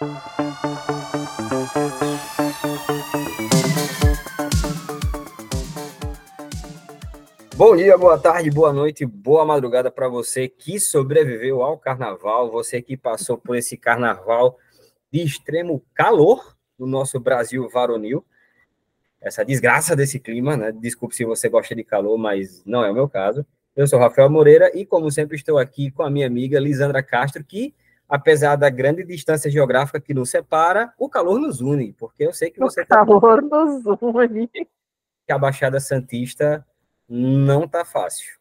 Bom dia, boa tarde, boa noite, boa madrugada para você que sobreviveu ao carnaval, você que passou por esse carnaval de extremo calor no nosso Brasil varonil. Essa desgraça desse clima, né? Desculpe se você gosta de calor, mas não é o meu caso. Eu sou Rafael Moreira e, como sempre, estou aqui com a minha amiga Lisandra Castro, que, apesar da grande distância geográfica que nos separa, o calor nos une, porque eu sei que você. O calor tá... nos une. Que a Baixada Santista não tá fácil.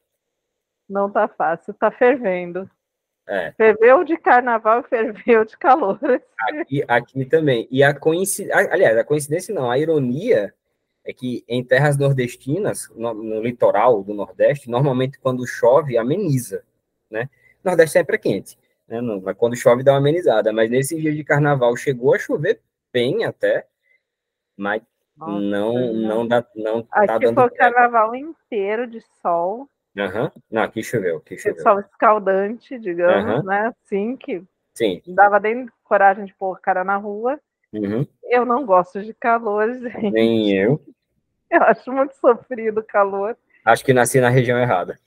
Não tá fácil, tá fervendo. É. Ferveu de carnaval ferveu de calor. Aqui, aqui também. E a coincidência, aliás, a coincidência não, a ironia é que em terras nordestinas, no, no, litoral do Nordeste, normalmente quando chove, ameniza, né? O Nordeste sempre é quente, né? Não, quando chove dá uma amenizada, mas nesse dia de carnaval chegou a chover bem até, mas nossa, não, não dá, não tá aqui dando. foi o carnaval inteiro de sol. Uhum. Não, aqui choveu, aqui choveu. Sol escaldante, digamos, uhum. né? Assim, que Sim. dava nem coragem de pôr cara na rua. Uhum. Eu não gosto de calor, gente. Nem eu. Eu acho muito sofrido o calor. Acho que nasci na região errada.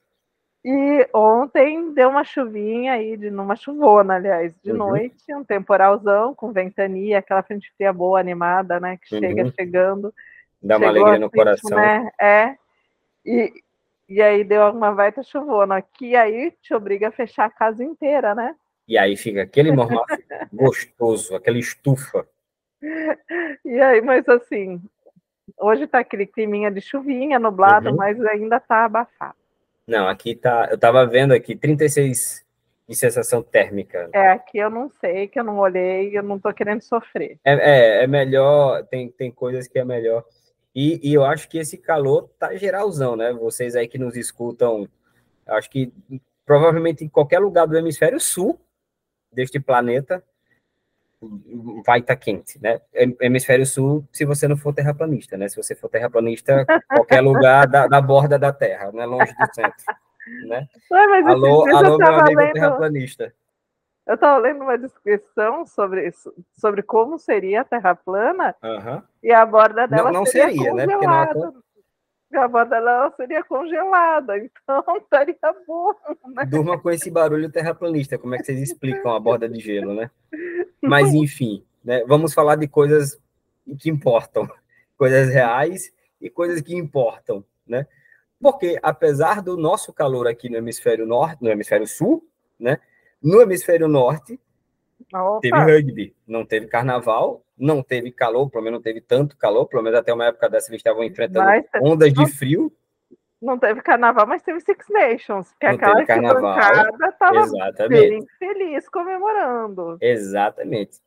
E ontem deu uma chuvinha aí, de numa chuvona, aliás, de uhum. noite, um temporalzão com ventania, aquela frente fria boa, animada, né? Que uhum. chega chegando. Dá uma alegria no coração. Né? É. E, e aí deu uma baita chuvona, que aí te obriga a fechar a casa inteira, né? E aí fica aquele mormaço gostoso, aquela estufa. E aí, mas assim, hoje tá aquele climinha de chuvinha, nublado, uhum. mas ainda tá abafado. Não, aqui tá. Eu tava vendo aqui 36 de sensação térmica. É, aqui eu não sei, que eu não olhei, eu não tô querendo sofrer. É, é, é melhor, tem, tem coisas que é melhor. E, e, eu acho que esse calor tá geralzão, né? Vocês aí que nos escutam, acho que provavelmente em qualquer lugar do hemisfério sul deste planeta vai estar tá quente, né? Hemisfério sul, se você não for terraplanista, né? Se você for terraplanista, qualquer lugar da, da borda da Terra, não é longe do centro, né? Ué, alô, alô meu amigo lendo, terraplanista. Eu estava lendo uma descrição sobre, sobre como seria a Terra plana uhum. e a borda dela não, não seria, seria congelada. né? Porque não a borda dela seria congelada, então estaria bom. Né? Durma com esse barulho terraplanista, como é que vocês explicam a borda de gelo, né? Mas, enfim, né, vamos falar de coisas que importam, coisas reais e coisas que importam, né? Porque, apesar do nosso calor aqui no hemisfério norte, no hemisfério sul, né? No hemisfério norte, Opa. teve rugby, não teve carnaval, não teve calor, pelo menos não teve tanto calor, pelo menos até uma época dessa eles estavam enfrentando mas, ondas de frio. Não teve carnaval, mas teve Six Nations, que não aquela carnaval, estava bem feliz comemorando. Exatamente.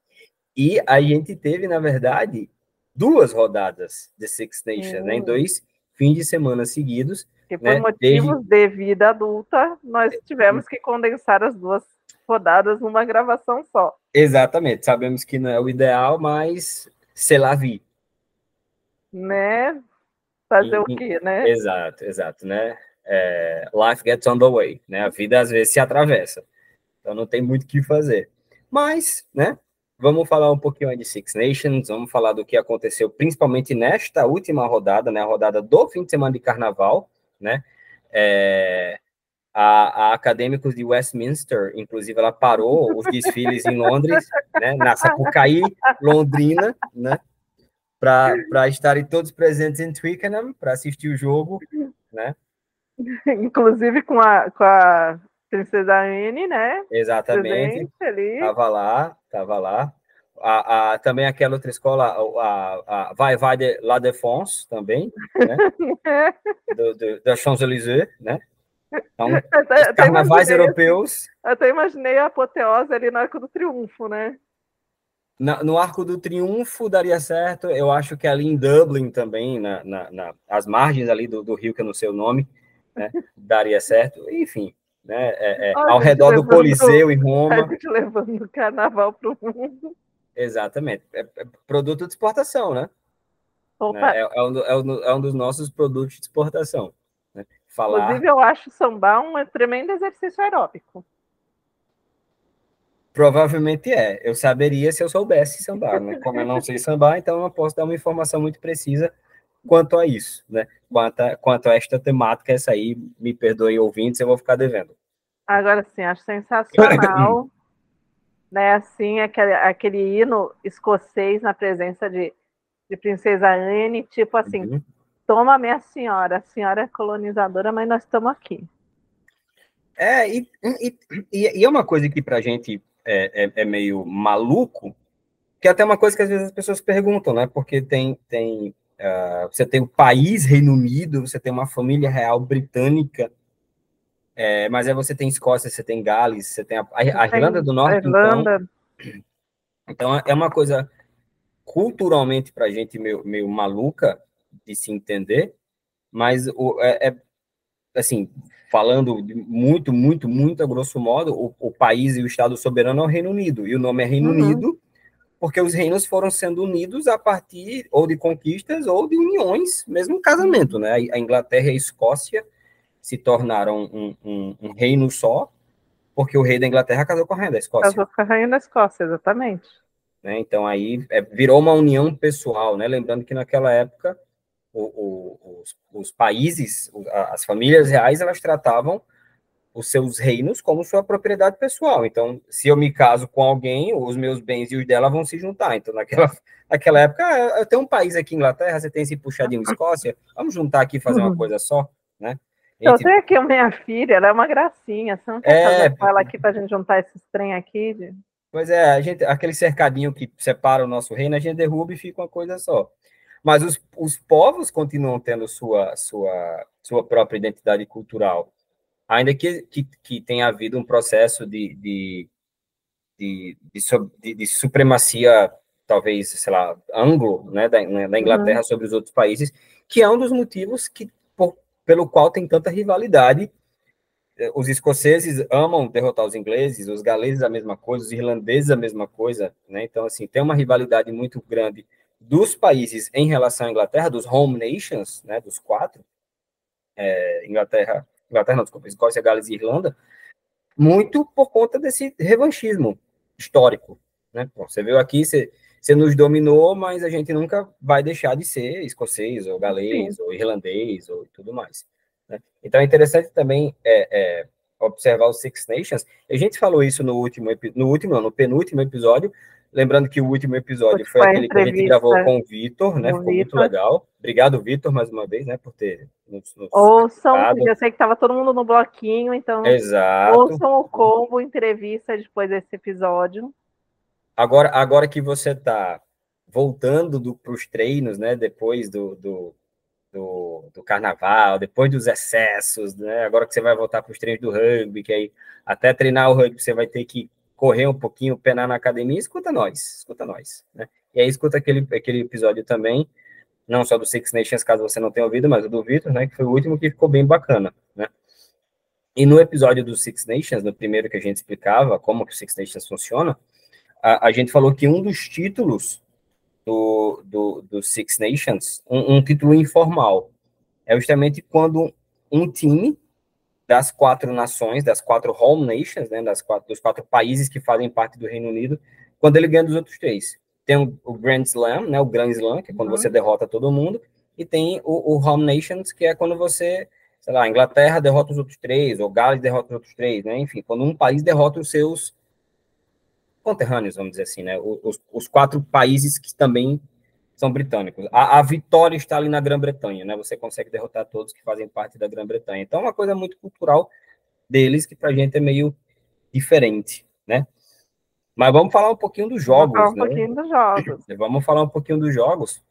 E a gente teve, na verdade, duas rodadas de Six Nations, hum. né, em dois fins de semana seguidos. E por né, motivos desde... de vida adulta, nós tivemos que condensar as duas rodadas numa gravação só. Exatamente. Sabemos que não é o ideal, mas sei lá vi. Né? Fazer o quê, né? Exato, exato, né? É, life gets on the way, né? A vida às vezes se atravessa. Então não tem muito o que fazer. Mas, né? Vamos falar um pouquinho de Six Nations, vamos falar do que aconteceu principalmente nesta última rodada, né? A rodada do fim de semana de carnaval, né? É, a, a, Acadêmicos de Westminster, inclusive, ela parou os desfiles em Londres, né, na Sapucaí, Londrina, né, para estarem todos presentes em Twickenham, para assistir o jogo, né. Inclusive com a, com a Princesa Anne, né? Exatamente. Estava lá, estava lá. A, a, também aquela outra escola, a, a Vai Vai de La Défense, também, né? do, do, da Champs-Élysées, né? Então, até, carnavais europeus. Até imaginei a apoteose ali no Arco do Triunfo, né? Na, no Arco do Triunfo daria certo. Eu acho que ali em Dublin também, na, na, na as margens ali do, do, rio, que eu não sei o nome, né, daria certo. Enfim, né, é, é, ao redor do Coliseu em Roma. A gente levando o carnaval para o mundo. Exatamente. É, é, produto de exportação, né? É, é, um, é, um, é um dos nossos produtos de exportação falar. Inclusive, eu acho sambar um tremendo exercício aeróbico. Provavelmente é. Eu saberia se eu soubesse sambar, né? Como eu não sei sambar, então eu não posso dar uma informação muito precisa quanto a isso, né? Quanto a, quanto a esta temática, essa aí, me perdoe ouvintes, eu vou ficar devendo. Agora sim, acho sensacional, né? Assim, aquele, aquele hino escocês na presença de, de Princesa Anne, tipo assim, uhum. toma minha senhora, a senhora é colonizadora, mas nós estamos aqui. É, e, e, e, é uma coisa que pra gente é, é, é, meio maluco, que é até uma coisa que às vezes as pessoas perguntam, né? Porque tem, tem uh, você tem o país Reino Unido, você tem uma família real britânica, é, mas aí você tem Escócia, você tem Gales, você tem a, a, a Irlanda do Norte, Irlanda. Então, então é uma coisa culturalmente para a gente meio, meio maluca de se entender, mas o, é, é assim, falando muito, muito, muito a grosso modo, o, o, país e o Estado soberano é o Reino Unido, e o nome é Reino uhum. Unido porque os reinos foram sendo unidos a partir ou de conquistas ou de uniões, mesmo casamento, né? A Inglaterra e a Escócia se tornaram um, um, um reino só, porque o rei da Inglaterra casou com a rainha da Escócia. Casou com a rainha da Escócia, exatamente. Né? Então aí é, virou uma união pessoal, né? Lembrando que naquela época o, o, os, os, países, as famílias reais, elas tratavam os seus reinos como sua propriedade pessoal. Então, se eu me caso com alguém, os meus bens e os dela vão se juntar. Então, naquela, naquela época, ah, eu tenho um país aqui, Inglaterra, você tem esse puxadinho Escócia, vamos juntar aqui e fazer uma uhum. coisa só, né? Eu tenho aqui a minha filha, ela é uma gracinha. Você não quer é, fazer com ela aqui para a gente juntar esses trem aqui? Pois é, a gente, aquele cercadinho que separa o nosso reino, a gente derruba e fica uma coisa só. Mas os, os povos continuam tendo sua, sua, sua própria identidade cultural, ainda que, que, que tenha havido um processo de, de, de, de, de supremacia, talvez, sei lá, anglo, né, da, né, da Inglaterra uhum. sobre os outros países, que é um dos motivos que, por, pelo qual tem tanta rivalidade os escoceses amam derrotar os ingleses, os galeses a mesma coisa, os irlandeses a mesma coisa, né? Então, assim, tem uma rivalidade muito grande dos países em relação à Inglaterra, dos home nations, né, dos quatro, é, Inglaterra, Inglaterra não, desculpa, Escócia, Gales e Irlanda, muito por conta desse revanchismo histórico, né? Bom, você viu aqui, você, você nos dominou, mas a gente nunca vai deixar de ser escocês, ou galês, Sim. ou irlandês, ou tudo mais. Né? Então é interessante também é, é, observar os Six Nations. A gente falou isso no último, no último, no penúltimo episódio, Lembrando que o último episódio foi, foi aquele que a gente gravou com o Vitor, né? Ficou Victor. muito legal. Obrigado, Vitor, mais uma vez, né? Por ter nos, nos Ouçam, eu sei que estava todo mundo no bloquinho, então Exato. ouçam o combo entrevista depois desse episódio. Agora, agora que você está voltando para os treinos, né? Depois do, do, do, do, carnaval, depois dos excessos, né? Agora que você vai voltar para os treinos do rugby, que aí até treinar o rugby você vai ter que correr um pouquinho, penar na academia, escuta nós, escuta nós, né? E aí escuta aquele, aquele episódio também, não só do Six Nations, caso você não tenha ouvido, mas o do Vitor, né, que foi o último que ficou bem bacana, né? E no episódio do Six Nations, no primeiro que a gente explicava como que o Six Nations funciona, a, a gente falou que um dos títulos do, do, do Six Nations, um, um título informal, é justamente quando um time das quatro nações, das quatro home nations, né, das quatro, dos quatro países que fazem parte do Reino Unido, quando ele ganha dos outros três. Tem o, Grand Slam, né, o Grand Slam, que é quando uhum. você derrota todo mundo, e tem o, o, Home Nations, que é quando você, sei lá, Inglaterra derrota os outros três, ou Gales derrota os outros três, né, enfim, quando um país derrota os seus conterrâneos, vamos dizer assim, né, os, os quatro países que também são britânicos. A, a vitória está ali na Grã-Bretanha, né? Você consegue derrotar todos que fazem parte da Grã-Bretanha. Então, é uma coisa muito cultural deles que para a gente é meio diferente, né? Mas vamos falar um pouquinho dos jogos, vamos falar um né? pouquinho dos jogos. Vamos falar um pouquinho dos jogos.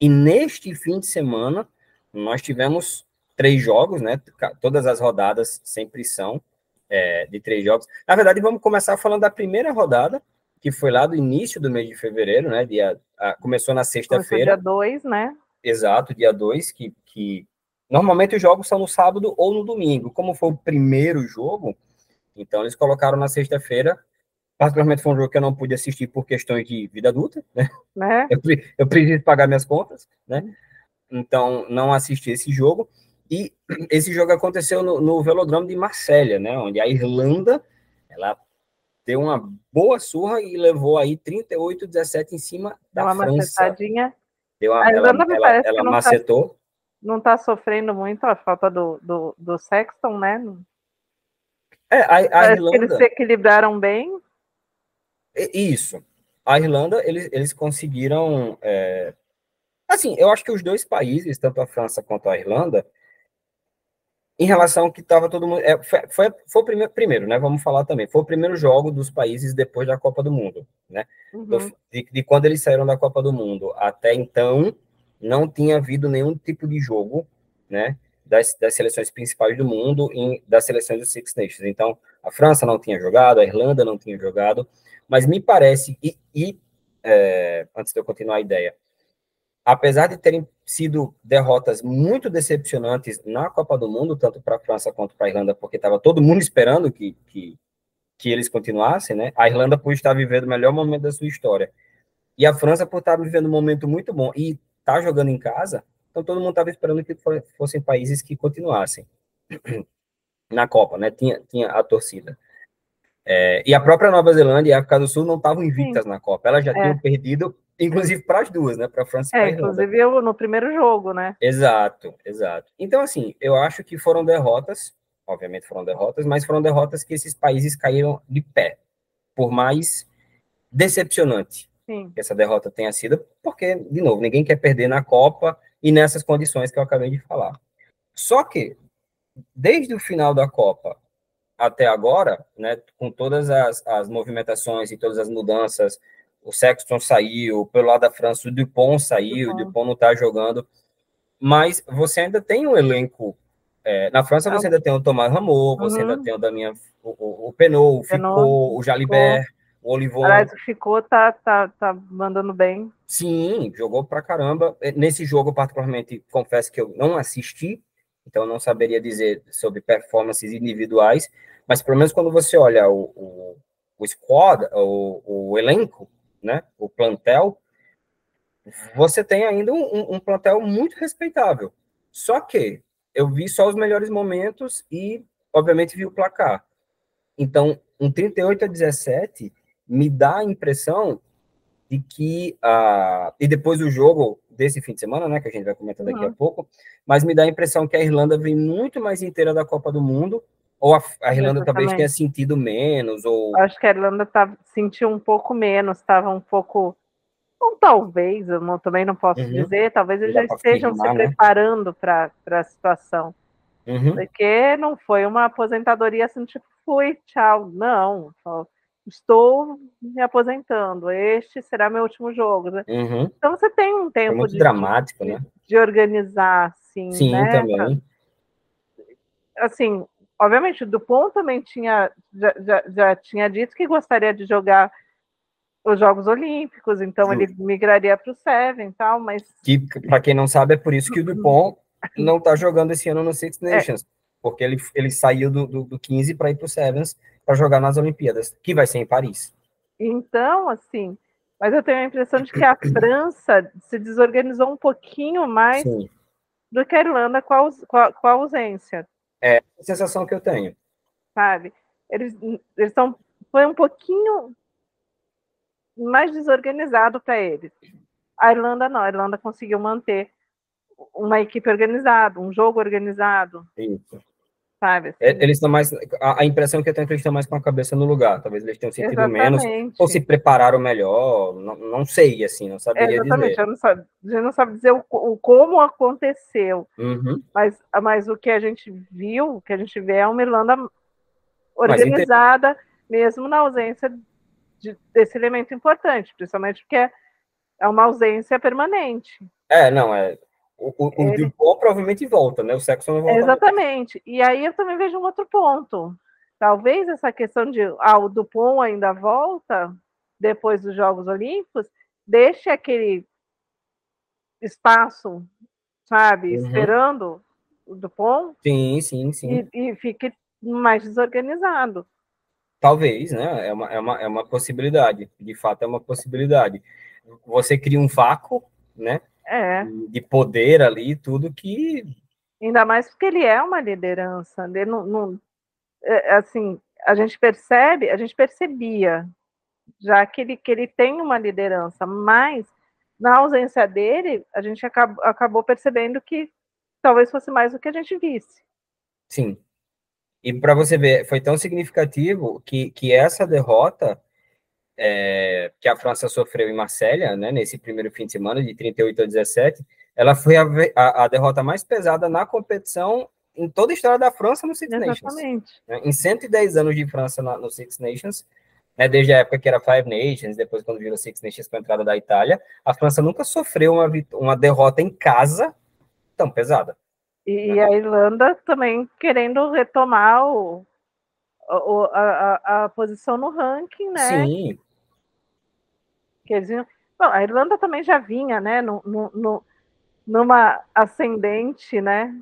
E neste fim de semana, nós tivemos três jogos, né? Todas as rodadas sempre são é, de três jogos. Na verdade, vamos começar falando da primeira rodada, que foi lá do início do mês de fevereiro, né? Dia, a, começou na sexta-feira. Dia 2, né? Exato, dia 2, que, que normalmente os jogos são no sábado ou no domingo. Como foi o primeiro jogo, então eles colocaram na sexta-feira. Particularmente foi um jogo que eu não pude assistir por questões de vida adulta, né? né? Eu, eu preciso pagar minhas contas, né? Então não assisti esse jogo. E esse jogo aconteceu no, no Velodrome de Marsella, né? Onde a Irlanda ela deu uma boa surra e levou aí 38 17 em cima da Deu uma França. macetadinha. Deu A ela Irlanda me ela, parece ela que não tá- macetou. Não está sofrendo muito a falta do, do, do Sexton, né? É, a, a que eles Irlanda. se equilibraram bem. Isso. A Irlanda, eles, eles conseguiram. é, Assim, eu acho que os dois países, tanto a França quanto a Irlanda, em relação ao que estava todo mundo. é, foi, foi, foi o primeiro, primeiro, né? Vamos falar também. Foi o primeiro jogo dos países depois da Copa do Mundo, né? Do- Uhum. de, de quando eles saíram da Copa do Mundo até então, não tinha havido nenhum tipo de jogo, né? Das, das seleções principais do mundo, em, das seleções dos Six Nations. Então, a França não tinha jogado, a Irlanda não tinha jogado, mas me parece, e, e, é, antes de eu continuar a ideia, apesar de terem sido derrotas muito decepcionantes na Copa do Mundo, tanto para a França quanto para a Irlanda, porque estava todo mundo esperando que, que, que eles continuassem, né? A Irlanda por estar vivendo o melhor momento da sua história. E a França por estar vivendo um momento muito bom e estar jogando em casa, então todo mundo estava esperando que fo- fossem países que continuassem na Copa, né? Tinha, tinha a torcida. É, e a própria Nova Zelândia e a África do Sul não estavam invictas na Copa, elas já É. tinham perdido, inclusive para as duas, né? Para a França e para É, inclusive eu, no primeiro jogo, né? Exato, exato. Então, assim, eu acho que foram derrotas, obviamente foram derrotas, mas foram derrotas que esses países caíram de pé. Por mais decepcionante Sim. que essa derrota tenha sido, porque, de novo, ninguém quer perder na Copa e nessas condições que eu acabei de falar. Só que, desde o final da Copa até agora, né, com todas as, as movimentações e todas as mudanças, o Sexton saiu, pelo lado da França o Dupont saiu, o Dupont. Não está jogando, mas você ainda tem um elenco. é, na França você ainda tem o Thomas Rameau, você Uhum. ainda tem o Damien, o, o, o Penot, o Ficot, o Jalibert, o Olivon. Aliás, o ficou, tá, tá, tá mandando bem. Sim, jogou pra caramba. É, Nesse jogo, particularmente, confesso que eu não assisti, então não saberia dizer sobre performances individuais, mas pelo menos quando você olha o, o, o squad, o, o elenco, né, o plantel, você tem ainda um, um plantel muito respeitável. Só que eu vi só os melhores momentos e, obviamente, vi o placar. Então, um 38 a 17 me dá a impressão de que a e depois do jogo desse fim de semana, né, que a gente vai comentar daqui a Uhum. pouco, mas me dá a impressão que a Irlanda vem muito mais inteira da Copa do Mundo, ou a, a Irlanda talvez tenha sentido menos, ou Acho que a Irlanda tá, sentiu um pouco menos, estava um pouco. Ou talvez, eu não- também não posso Uhum. dizer, talvez eles já pra estejam se né? preparando para a situação. Uhum, Porque não foi uma aposentadoria assim, tipo, fui, tchau. Não. Estou me aposentando. Este será meu último jogo. né? uhum. Então você tem um Foi tempo muito de, dramático, de, né? de organizar, assim, Sim, né? também. assim, obviamente, o Dupont também tinha, já, já, já tinha dito que gostaria de jogar os Jogos Olímpicos, então ele migraria para o Seven e tal, mas Que, para quem não sabe, é por isso que o Dupont não está jogando esse ano no Six É. Nations, porque ele, ele saiu do, do, do 15 para ir para o Sevens para jogar nas Olimpíadas, que vai ser em Paris. então, assim, mas eu tenho a impressão de que a França se desorganizou um pouquinho mais Sim, do que a Irlanda com a, com a- com a ausência, é a sensação que eu tenho. sabe? Eles eles são foi um pouquinho mais desorganizado para eles. A Irlanda não, a Irlanda conseguiu manter uma equipe organizada, um jogo organizado, Isso. Sabe? assim? É, Eles estão mais. A, a impressão que eu tenho é que eles estão mais com a cabeça no lugar. Talvez eles tenham sentido menos, Exatamente. ou se prepararam melhor. Não, não sei, assim, não saberia Exatamente, dizer. sabe, a gente não sabe dizer o, o como aconteceu, Uhum. mas, mas o que a gente viu, o que a gente vê é uma Irlanda organizada, mesmo na ausência de- desse elemento importante, principalmente porque é, é uma ausência permanente. É, não, é. O, o, o Ele- Dupont provavelmente volta, né? O Sexton não volta. Exatamente. E aí eu também vejo um outro ponto. Talvez essa questão de ah, o Dupont ainda volta depois dos Jogos Olímpicos, deixe aquele espaço, sabe, Uhum. esperando o Dupont Sim, sim, sim. e, e fique mais desorganizado. Talvez, né? É uma, é, uma, é uma possibilidade. De fato, é uma possibilidade. Você cria um vácuo, né? É, De poder ali, tudo que. ainda mais porque ele é uma liderança. Ele não, não- é, assim, a gente percebe, a gente percebia já que ele, que ele tem uma liderança, mas na ausência dele, a gente acabou, acabou percebendo que talvez fosse mais do que a gente visse. Sim. E para você ver, foi tão significativo que, que essa derrota é, que a França sofreu em Marselha, né, nesse primeiro fim de semana, de 38 a 17, ela foi a, a, a derrota mais pesada na competição em toda a história da França no Six Exatamente. Nations. Né? Em 110 anos de França na, no Six Nations, né, desde a época que era Five Nations, depois quando virou Six Nations com a entrada da Itália, a França nunca sofreu uma, uma derrota em casa tão pesada. E, né? a Irlanda também querendo retomar o, o a, a, a, posição no ranking, né? Sim. Que eles, bom, a Irlanda também já vinha, né, no, no, no numa ascendente, né?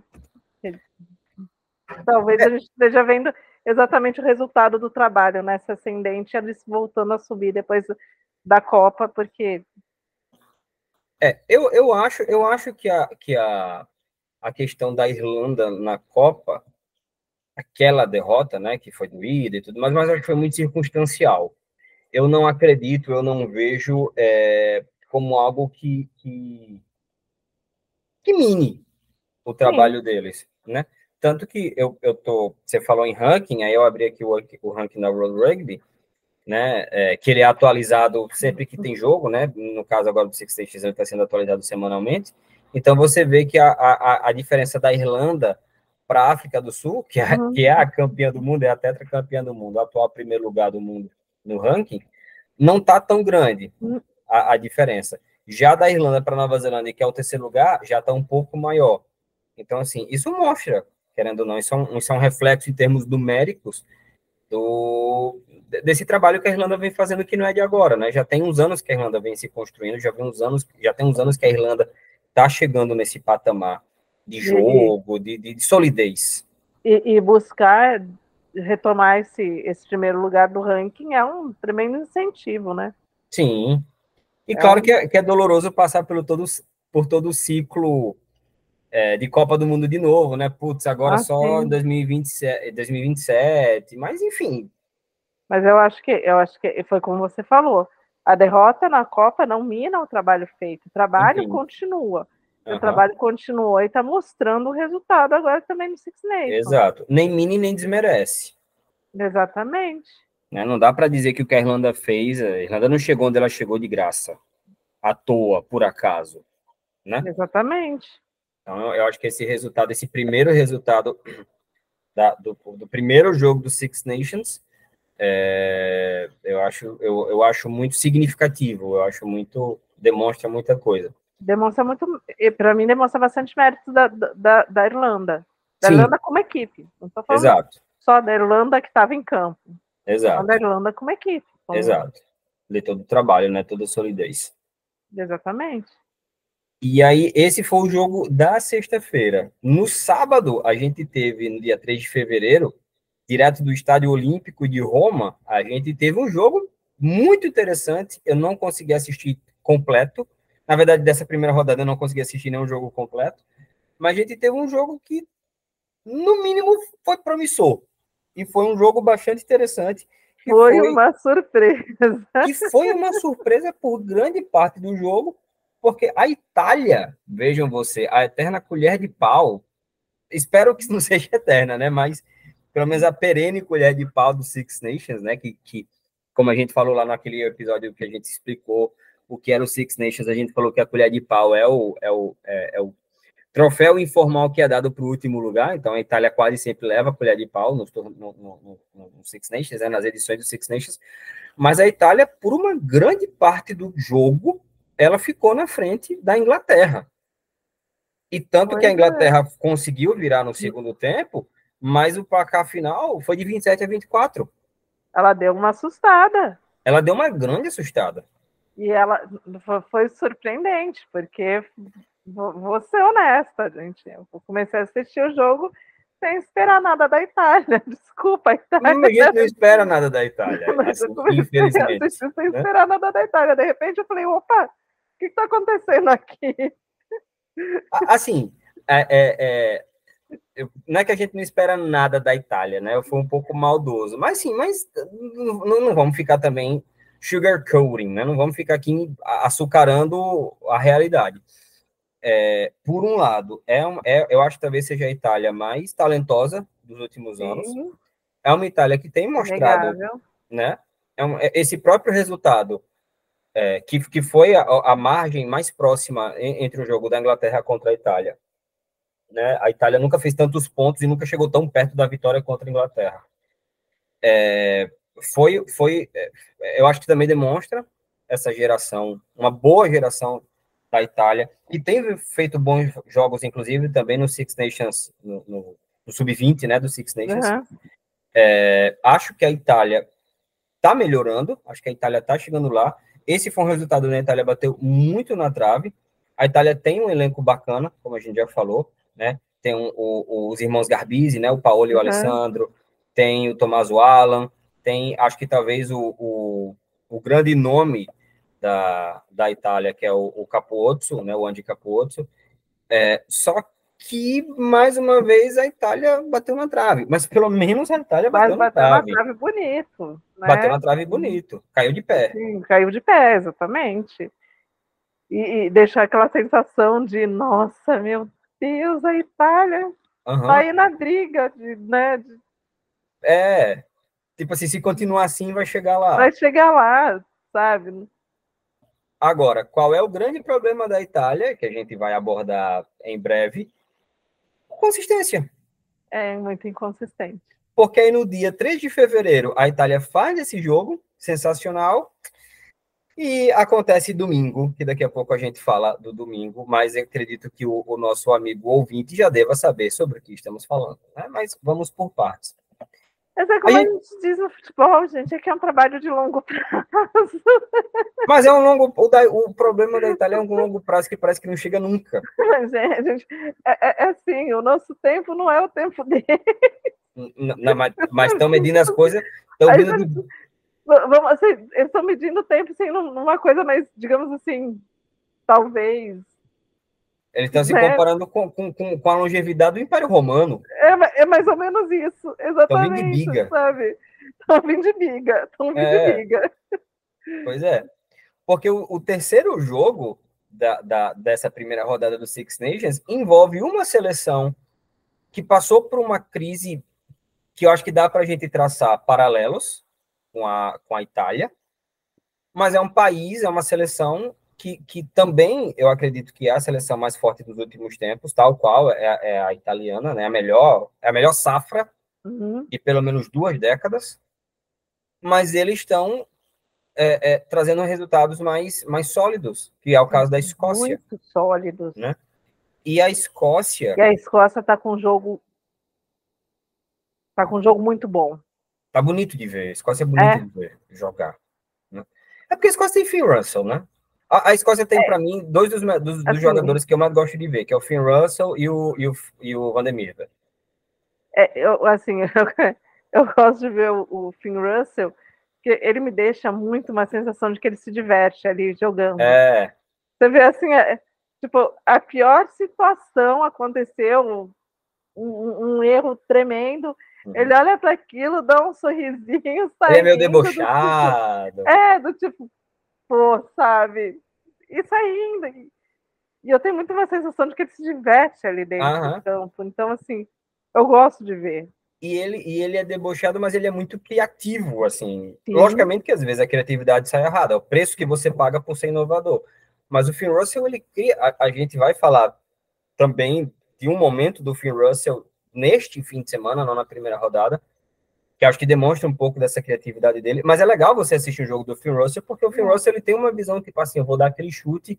Talvez a gente esteja vendo exatamente o resultado do trabalho nessa ascendente, eles voltando a subir depois da Copa, porque. É, eu, eu acho, eu acho que, a, que a, a questão da Irlanda na Copa, aquela derrota, né, que foi doída e tudo mais, mas acho que foi muito circunstancial. Eu não acredito, eu não vejo é, como algo que, que, que mine o trabalho Sim. deles, né? Tanto que eu, eu tô, você falou em ranking, aí eu abri aqui o, o ranking da World Rugby, né, é, que ele é atualizado sempre que tem jogo, né, no caso agora do Six Nations ele está sendo atualizado semanalmente, então você vê que a, a, a diferença da Irlanda para a África do Sul, que é, uhum. que é a campeã do mundo, é a tetracampeã do mundo, o atual primeiro lugar do mundo no ranking, não está tão grande uhum. a, a diferença. Já da Irlanda para Nova Zelândia, que é o terceiro lugar, já está um pouco maior. Então, assim, isso mostra querendo ou não, isso é um, isso é um reflexo em termos numéricos do, desse trabalho que a Irlanda vem fazendo que não é de agora, né? Já tem uns anos que a Irlanda vem se construindo, já, vem uns anos, já tem uns anos que a Irlanda está chegando nesse patamar de jogo, de, de, de solidez. E, e, buscar retomar esse, esse primeiro lugar do ranking é um tremendo incentivo, né? Sim. E é claro um... que, é, que é doloroso passar pelo todo, por todo o ciclo é, de Copa do Mundo de novo, né? Putz, agora ah, só em 2027, 2027, mas enfim. Mas eu acho que eu acho que foi como você falou. A derrota na Copa não mina o trabalho feito, o trabalho enfim. continua. Uhum. O trabalho continuou e está mostrando o resultado agora também no Six Nations. Exato. Nem mini nem desmerece. Exatamente. Né? Não dá para dizer que o que a Irlanda fez, a Irlanda não chegou onde ela chegou de graça, à toa, por acaso. Né? Exatamente. Então, eu acho que esse resultado, esse primeiro resultado da, do, do, primeiro jogo do Six Nations, é, eu, acho, eu, eu acho muito significativo, eu acho muito, demonstra muita coisa. Demonstra muito, para mim, demonstra bastante mérito da, da, da Irlanda. Da Sim. Irlanda como equipe. Não estou falando Exato. só da Irlanda que estava em campo. Exato. Da Irlanda como equipe. Como... Exato. De todo o trabalho, né? Toda a solidez. Exatamente. E aí, esse foi o jogo da sexta-feira. No sábado, a gente teve, no dia 3 de fevereiro, direto do Estádio Olímpico de Roma, a gente teve um jogo muito interessante. Eu não consegui assistir completo. Na verdade, dessa primeira rodada, eu não consegui assistir nenhum jogo completo. Mas a gente teve um jogo que, no mínimo, foi promissor. E foi um jogo bastante interessante. Foi, foi uma surpresa. E foi uma surpresa por grande parte do jogo porque a Itália, vejam você, a eterna colher de pau, espero que não seja eterna, né? Mas pelo menos a perene colher de pau do Six Nations, né? Que, que como a gente falou lá naquele episódio que a gente explicou o que era o Six Nations, a gente falou que a colher de pau é o, é o, é, é o troféu informal que é dado para o último lugar. Então a Itália quase sempre leva a colher de pau no, no, no, no Six Nations, né, nas edições do Six Nations. Mas a Itália, por uma grande parte do jogo, ela ficou na frente da Inglaterra. E tanto que a Inglaterra é. conseguiu virar no segundo tempo, mas o placar final foi de 27 a 24. Ela deu uma assustada. Ela deu uma grande assustada. E ela foi surpreendente, porque vou ser honesta, gente. Eu comecei a assistir o jogo sem esperar nada da Itália. Desculpa, Itália. Ninguém não espera nada da Itália. Mas assim, eu infelizmente. A sem né? esperar nada da Itália. De repente eu falei, opa, o que está acontecendo aqui? Assim, é, é, é, eu, não é que a gente não espera nada da Itália, né? Eu fui um pouco maldoso, mas sim, mas não, não vamos ficar também sugarcoating, né? Não vamos ficar aqui açucarando a realidade. É, por um lado, é, é, eu acho que talvez seja a Itália mais talentosa dos últimos sim. anos. É uma Itália que tem mostrado, Legal. né? É um, é, esse próprio resultado é, que, que foi a, a, margem mais próxima entre o jogo da Inglaterra contra a Itália né? A Itália nunca fez tantos pontos e nunca chegou tão perto da vitória contra a Inglaterra. É, foi, foi, é, eu acho que também demonstra essa geração, uma boa geração da Itália, que tem feito bons jogos, inclusive também no Six Nations, no, no, no Sub-20, né, do Six Nations. Uhum. É, acho que a Itália está melhorando, acho que a Itália está chegando lá. Esse foi um resultado da Itália bateu muito na trave. A Itália tem um elenco bacana, como a gente já falou né? Tem um, o, os irmãos Garbisi, né? O Paulo e o uhum. Alessandro, tem o Tommaso Alan, tem, acho que talvez o, o, o grande nome da, da Itália, que é o, o Capuozzo, né? O Andy Capuozzo. É, só que, mais uma vez, a Itália bateu na trave. Mas pelo menos a Itália bateu, Mas bateu na trave. na trave bonito. Né? Bateu na trave bonito. Caiu de pé. Sim, caiu de pé, exatamente. E, e deixar aquela sensação de, nossa, meu Deus, a Itália uhum. tá aí na briga, de, né? De... É, tipo assim, se continuar assim, vai chegar lá. Vai chegar lá, sabe? Agora, qual é o grande problema da Itália, que a gente vai abordar em breve? Consistência. É, muito inconsistente. Porque aí no dia 3 de fevereiro, a Itália faz esse jogo sensacional, e acontece domingo, que daqui a pouco a gente fala do domingo, mas eu acredito que o, o nosso amigo ouvinte já deva saber sobre o que estamos falando. Né? Mas vamos por partes. Mas é como a, a gente... gente diz no futebol, gente, é que é um trabalho de longo prazo. Mas é um longo. O, da, o problema da Itália é um longo prazo que parece que não chega nunca. Mas é, gente, é, é, é assim, o nosso tempo não é o tempo dele. Não, mas estão medindo as coisas. Estão medindo vamos, assim, eles estão medindo o tempo assim, numa coisa mais, digamos assim, talvez. Eles estão se né? comparando com, com, com, a longevidade do Império Romano. É, é mais ou menos isso, exatamente. Estão vindo de biga. Sabe? Estão vindo de biga. Estão vindo é. de biga. Pois é. Porque o, o terceiro jogo da, da, dessa primeira rodada do Six Nations envolve uma seleção que passou por uma crise que eu acho que dá para a gente traçar paralelos, com a, com a Itália, mas é um país, é uma seleção que, que também eu acredito que é a seleção mais forte dos últimos tempos, tal qual é, é a italiana, né? A melhor, é a melhor safra uhum. de pelo menos duas décadas, mas eles estão é, é, trazendo resultados mais, mais sólidos, que é o caso da Escócia. Muito sólidos. Né? E a Escócia. E a Escócia está com um jogo. Está com um jogo muito bom. Tá bonito de ver. A Escócia é bonito é. de ver jogar. Né? É porque a Escócia tem Finn Russell, né? A, a Escócia tem, é. para mim, dois dos, dos, dos assim, jogadores que eu mais gosto de ver, que é o Finn Russell e o, e o, e o Van der. É, eu, assim, eu, eu gosto de ver o, o Finn Russell, que ele me deixa muito uma sensação de que ele se diverte ali jogando. É. Você vê assim, é, tipo, a pior situação aconteceu, um, um erro tremendo, ele olha para aquilo, dá um sorrisinho, sai. Ele é meio debochado. Do tipo, é, do tipo, pô, sabe? E saindo. E eu tenho muito uma sensação de que ele se diverte ali dentro do campo. Então, assim, eu gosto de ver. E ele, e ele é debochado, mas ele é muito criativo, assim. Sim. Logicamente que às vezes a criatividade sai errada, é o preço que você paga por ser inovador. Mas o Finn Russell, ele cria, a, a gente vai falar também de um momento do Finn Russell neste fim de semana, não na primeira rodada, que acho que demonstra um pouco dessa criatividade dele. Mas é legal você assistir o jogo do Phil Russell, porque o Phil Russell ele tem uma visão tipo assim, eu vou dar aquele chute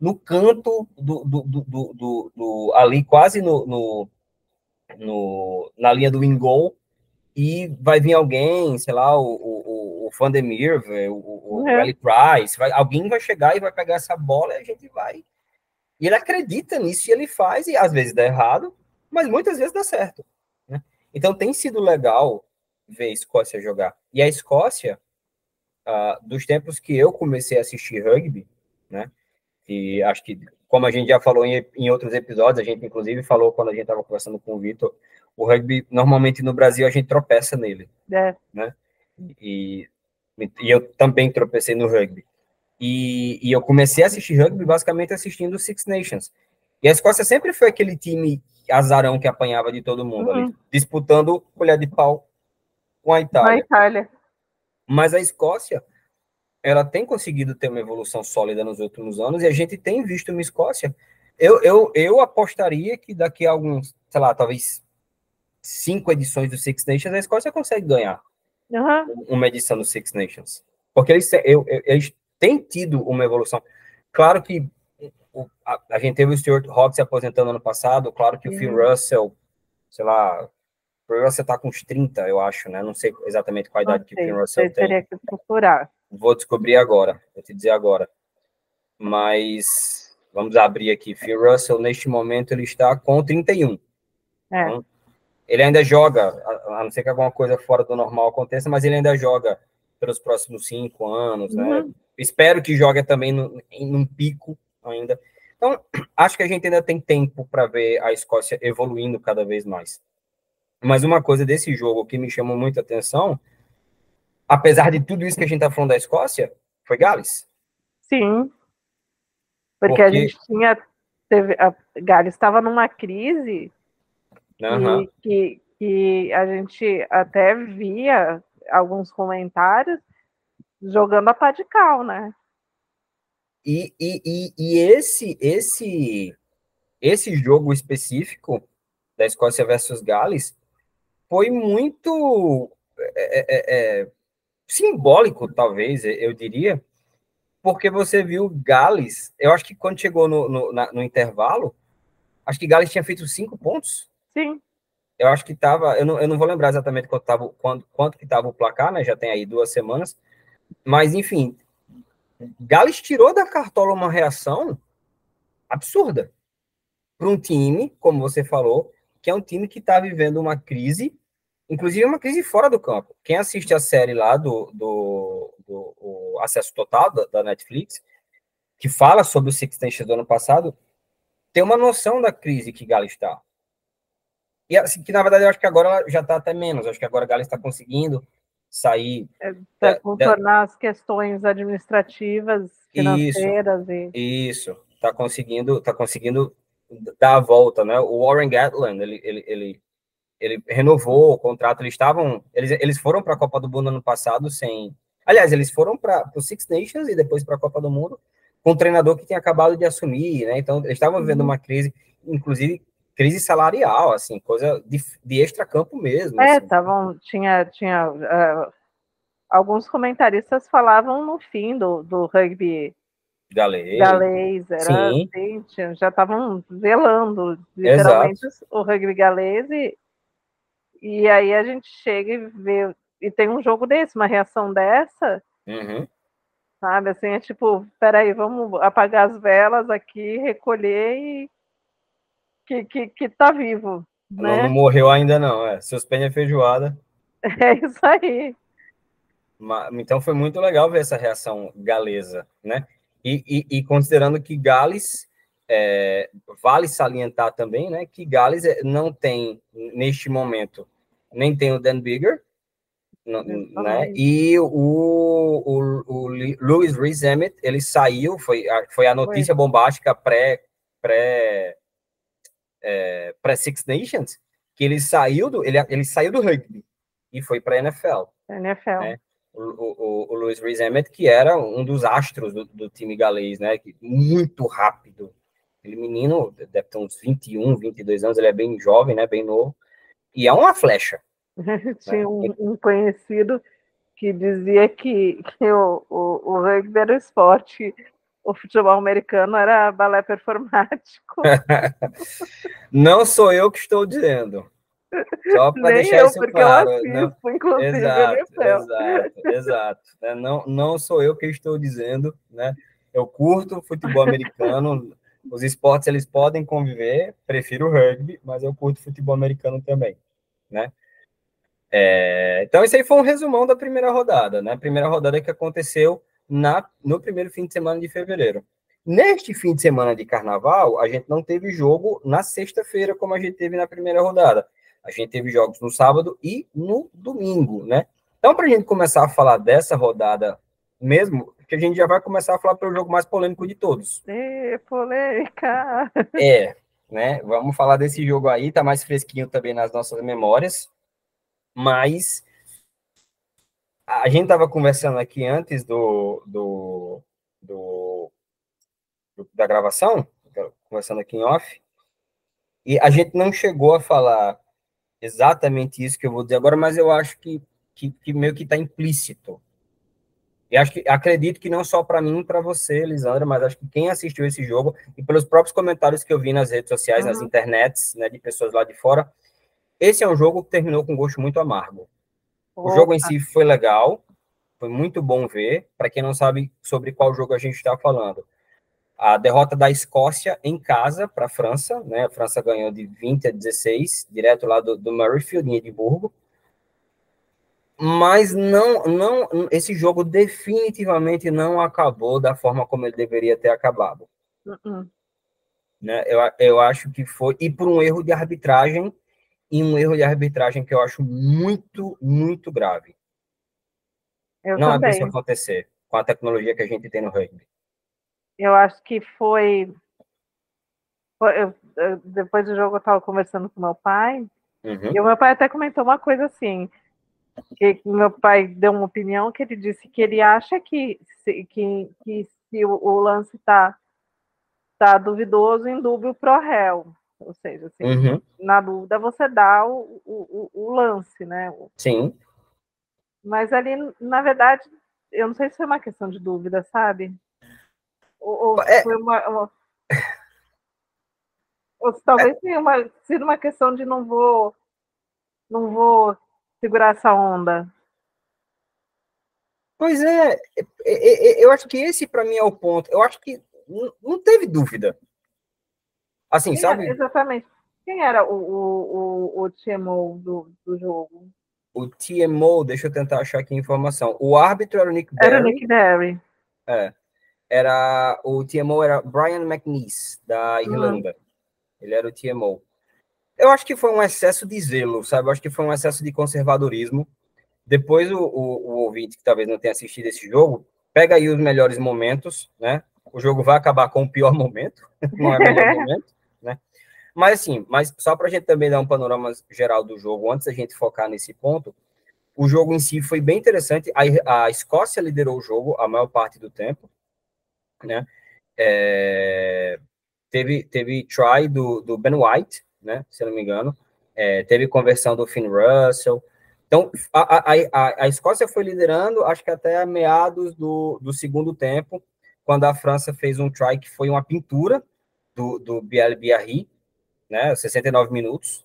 no canto do, do, do, do, do ali quase no, no, no, na linha do wing goal e vai vir alguém, sei lá, o, o, o Van der Merwe, o, o é. Price, vai, alguém vai chegar e vai pegar essa bola e a gente vai. E ele acredita nisso e ele faz, e às vezes dá errado, mas muitas vezes dá certo. Né? Então tem sido legal ver a Escócia jogar. E a Escócia, uh, dos tempos que eu comecei a assistir rugby, né? E acho que como a gente já falou em, em outros episódios, a gente inclusive falou quando a gente estava conversando com o Vitor, o rugby, normalmente no Brasil, a gente tropeça nele. É. Né? E, e eu também tropecei no rugby. E, e eu comecei a assistir rugby basicamente assistindo Six Nations. E a Escócia sempre foi aquele time azarão que apanhava de todo mundo uhum. ali, disputando colher de pau com a Itália. A Itália. Mas a Escócia, ela tem conseguido ter uma evolução sólida nos últimos anos e a gente tem visto uma Escócia. Eu, eu, eu apostaria que daqui a alguns, sei lá, talvez cinco edições do Six Nations, a Escócia consegue ganhar uhum. uma edição do Six Nations. Porque eles, eu, eles têm tido uma evolução. Claro que a, a, gente teve o Stuart Hawks se aposentando ano passado, claro que uhum. o Phil Russell, sei lá, o Russell tá com uns 30, eu acho, né? Não sei exatamente qual idade que o Phil Russell tem. Teria que procurar. Vou descobrir agora, vou te dizer agora. Mas vamos abrir aqui. Phil Russell, neste momento, ele está com 31. É. Então, ele ainda joga, a, não ser que alguma coisa fora do normal aconteça, mas ele ainda joga pelos próximos cinco anos, né? uhum. Espero que jogue também no, em um pico ainda. Então, acho que a gente ainda tem tempo para ver a Escócia evoluindo cada vez mais. Mas uma coisa desse jogo que me chamou muita atenção, apesar de tudo isso que a gente está falando da Escócia, foi Gales. Sim. Porque, Porque... a gente tinha. Teve, a Gales estava numa crise uhum. e que, que a gente até via alguns comentários jogando a pá de cal, né? E, e, e, e, esse, esse, esse jogo específico da Escócia versus Gales foi muito é, é, é, é simbólico, talvez, eu diria, porque você viu Gales, eu acho que quando chegou no, no, na, no intervalo, acho que Gales tinha feito cinco pontos. Sim. Eu acho que estava, eu não, eu não vou lembrar exatamente quanto, tava, quanto, quanto que estava o placar, né? Já tem aí duas semanas. Mas, enfim, Gales tirou da cartola uma reação absurda para um time, como você falou, que é um time que está vivendo uma crise, inclusive uma crise fora do campo. Quem assiste a série lá do, do, do Acesso Total da, da, Netflix, que fala sobre o Six Nations do ano passado, tem uma noção da crise que Gales está. E assim, que na verdade eu acho que agora já está até menos, eu acho que agora Gales está conseguindo sair. É, contornar as questões administrativas, financeiras isso, e. Isso, está conseguindo, tá conseguindo dar a volta, né? O Warren Gatland, ele, ele, ele, ele renovou o contrato, eles estavam. Eles, eles foram para a Copa do Mundo ano passado sem. Aliás, eles foram para o Six Nations e depois para a Copa do Mundo com um treinador que tinha acabado de assumir, né? Então, eles estavam vivendo uhum. uma crise, inclusive crise salarial, assim, coisa de, de extra-campo mesmo. É, estavam, assim. tinha, tinha uh, alguns comentaristas falavam no fim do, do rugby galês, galês era Sim. Assim, já estavam velando literalmente Exato. o rugby galês e, e aí a gente chega e vê e tem um jogo desse, uma reação dessa, uhum. sabe, assim, é tipo, peraí, vamos apagar as velas aqui, recolher e que, que, que tá vivo. Né? Não, morreu ainda, não. É. Suspende a feijoada. É isso aí. Então foi muito legal ver essa reação galesa, né? E, e, e considerando que Gales, é, vale salientar também, né, que Gales é, não tem, neste momento, nem tem o Dan Bigger, né? E o, o, o Louis Rees Emmett, ele saiu, foi, foi a notícia foi. bombástica pré, pré é, para Six Nations, que ele saiu do ele, ele saiu do rugby e foi para a NFL. NFL. Né? O, o, o Louis Rees Emmett, que era um dos astros do, do time galês, né? Muito rápido. Aquele menino deve ter uns 21, 22 anos, ele é bem jovem, né? Bem novo. E é uma flecha. Tinha né? um, um, conhecido que dizia que, que o, o, o rugby era o esporte o futebol americano era balé performático. não sou eu que estou dizendo. Só para deixar eu, isso claro. Eu assisto, não, inclusive, exato, exato, exato. Né? Não, não sou eu que estou dizendo, né? Eu curto futebol americano, os esportes eles podem conviver, prefiro o rugby, mas eu curto futebol americano também, né? É, então, esse aí foi um resumão da primeira rodada, né? A primeira rodada que aconteceu na, no primeiro fim de semana de fevereiro. Neste fim de semana de carnaval, a gente não teve jogo na sexta-feira, como a gente teve na primeira rodada. A gente teve jogos no sábado e no domingo, né? Então, para a gente começar a falar dessa rodada mesmo, que a gente já vai começar a falar pelo jogo mais polêmico de todos. É, polêmica! É, né? Vamos falar desse jogo aí, tá mais fresquinho também nas nossas memórias. Mas a gente tava conversando aqui antes do, do, do, da gravação, conversando aqui em off, e a gente não chegou a falar exatamente isso que eu vou dizer agora, mas eu acho que, que, que meio que está implícito e acho que acredito que não só para mim, para você, Lisandra, mas acho que quem assistiu esse jogo e pelos próprios comentários que eu vi nas redes sociais, uhum. nas internets, né, de pessoas lá de fora, esse é um jogo que terminou com gosto muito amargo. Opa. O jogo em si foi legal, foi muito bom ver. Para quem não sabe sobre qual jogo a gente está falando, a derrota da Escócia em casa para a França, né? A França ganhou de 20 a 16, direto lá do, do Murrayfield, em Edimburgo mas não, não, esse jogo definitivamente não acabou da forma como ele deveria ter acabado. Uh -uh. Né? Eu, eu acho que foi, e por um erro de arbitragem, e um erro de arbitragem que eu acho muito, muito grave. Eu não também. é isso acontecer com a tecnologia que a gente tem no rugby. Eu acho que foi. foi eu, eu, depois do jogo, eu estava conversando com meu pai, uhum. e o meu pai até comentou uma coisa assim que meu pai deu uma opinião que ele disse que ele acha que se, que, que se o, o lance está tá duvidoso, dúvida pro réu. Ou seja, assim, uhum. na dúvida você dá o, o, o, lance, né? Sim. Mas ali, na verdade, eu não sei se foi uma questão de dúvida, sabe? Ou, ou é... foi uma, uma... Ou talvez é... tenha uma, sido uma questão de não vou não vou segurar essa onda. Pois é, eu acho que esse para mim é o ponto. Eu acho que não teve dúvida. Assim, Quem sabe? Era, exatamente. Quem era o, o, o, o TMO do, do jogo? O TMO, deixa eu tentar achar aqui a informação. O árbitro era o Nick Barry. Era o Nick Barry. É. Era, o TMO era Brian McNeese, da Irlanda. Uhum. Ele era o TMO. Eu acho que foi um excesso de zelo, sabe? Eu acho que foi um excesso de conservadorismo. Depois, o, o, o ouvinte que talvez não tenha assistido esse jogo, pega aí os melhores momentos, né? O jogo vai acabar com o pior momento, não é o melhor momento, né? Mas assim, mas só para a gente também dar um panorama geral do jogo, antes da gente focar nesse ponto, o jogo em si foi bem interessante. A, a Escócia liderou o jogo a maior parte do tempo, né? É, teve, teve try do, do Ben White, né? Se não me engano. É, teve conversão do Finn Russell. Então, a, a, a, a Escócia foi liderando, acho que até meados do, do segundo tempo, quando a França fez um try que foi uma pintura do, do Biel Biarri, né? 69 minutos.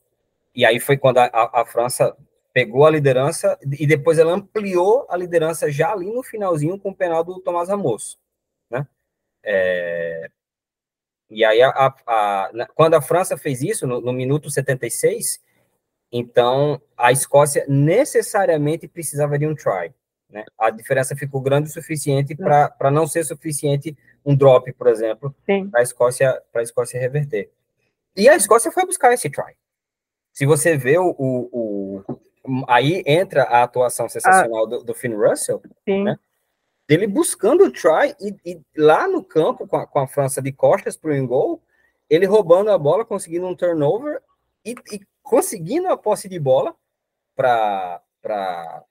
E aí foi quando a, a, a França pegou a liderança e depois ela ampliou a liderança já ali no finalzinho com o penal do Tomás Ramos? É, e aí, a, a, a, quando a França fez isso, no, no, minuto 76, então a Escócia necessariamente precisava de um try. Né? A diferença ficou grande o suficiente para não ser suficiente um drop, por exemplo, para a Escócia, Escócia reverter. E a Escócia foi buscar esse try. Se você vê o, o, o aí entra a atuação sensacional ah, do, do Finn Russell, sim. Né? Dele buscando o try e, e lá no campo, com a, com a França de costas para o gol, ele roubando a bola, conseguindo um turnover e, e conseguindo a posse de bola para para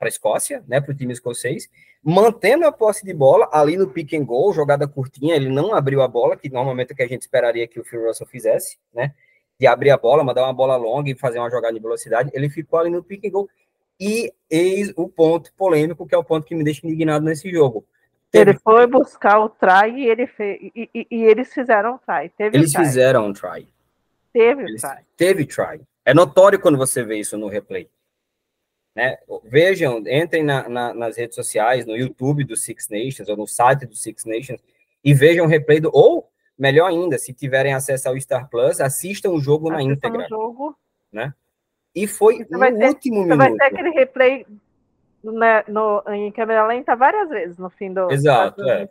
a Escócia, né, para o time escocês, mantendo a posse de bola ali no pick and goal, jogada curtinha, ele não abriu a bola, que normalmente é o que a gente esperaria que o Phil Russell fizesse, né, de abrir a bola, mandar uma bola longa e fazer uma jogada de velocidade, ele ficou ali no pick and goal e eis o ponto polêmico, que é o ponto que me deixa indignado nesse jogo. Teve... Ele foi buscar o try e, ele fez, e, e, e eles fizeram um try. Teve eles try. fizeram um try. Teve eles, try. Teve try. É notório quando você vê isso no replay. Né? Vejam, entrem na, na, nas redes sociais, no YouTube do Six Nations, ou no site do Six Nations, e vejam o replay do. Ou, melhor ainda, se tiverem acesso ao Star Plus, assistam o jogo assistam na íntegra. O jogo. Né? E foi no ter, último minuto. Você vai ter aquele replay né, no, em câmera lenta várias vezes no fim do Exato, é.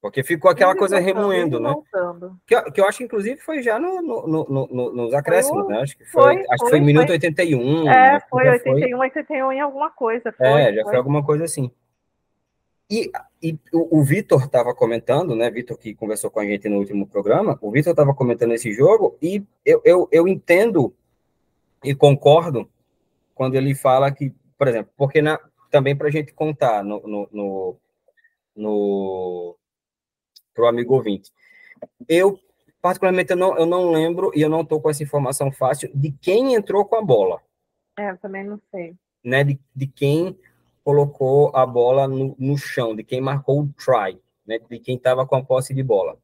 Porque ficou aquela coisa remoendo, né? Que, que, eu acho que, inclusive, foi já no, no, no, no nos acréscimos, foi, né? Acho que foi, foi acho que foi, minuto foi. 81. É, né? foi 81, 81 em alguma coisa. Foi, é, já foi. alguma coisa assim. E, e o, o Vitor estava comentando, né? Vitor que conversou com a gente no último programa, o Vitor estava comentando esse jogo e eu, eu, eu entendo e concordo quando ele fala que, por exemplo, porque na, também para a gente contar no, no, no, no para o amigo ouvinte. Eu, particularmente, eu não, eu não lembro e eu não estou com essa informação fácil de quem entrou com a bola. É, eu também não sei. Né, de, de quem colocou a bola no, no chão, de quem marcou o try, né, de quem estava com a posse de bola.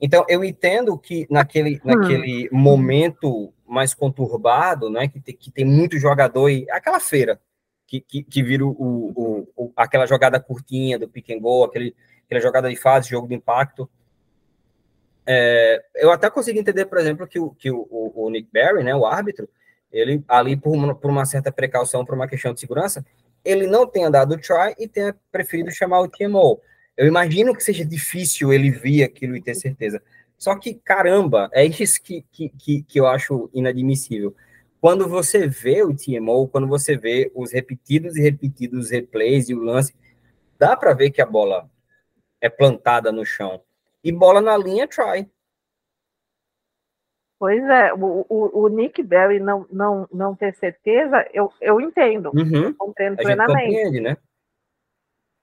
Então, eu entendo que naquele, hum. naquele momento mais conturbado, né, que tem, que tem muito jogador e aquela feira que, que, que vira o, o, o, aquela jogada curtinha do pick and go, aquele, aquela jogada de fase, jogo de impacto. É, eu até consegui entender, por exemplo, que o, que o, o, Nick Barry, né, o árbitro, ele ali por uma, por uma certa precaução, por uma questão de segurança, ele não tenha dado o try e tenha preferido chamar o TMO. Eu imagino que seja difícil ele vir aquilo e ter certeza. Só que, caramba, é isso que, que, que, que eu acho inadmissível. Quando você vê o TMO, quando você vê os repetidos e repetidos replays e o lance, dá para ver que a bola é plantada no chão. E bola na linha, try. Pois é, o, o, o, Nick Berry não, não, não ter certeza, eu, eu entendo. Uhum. compreendo a plenamente. Gente compreende, né?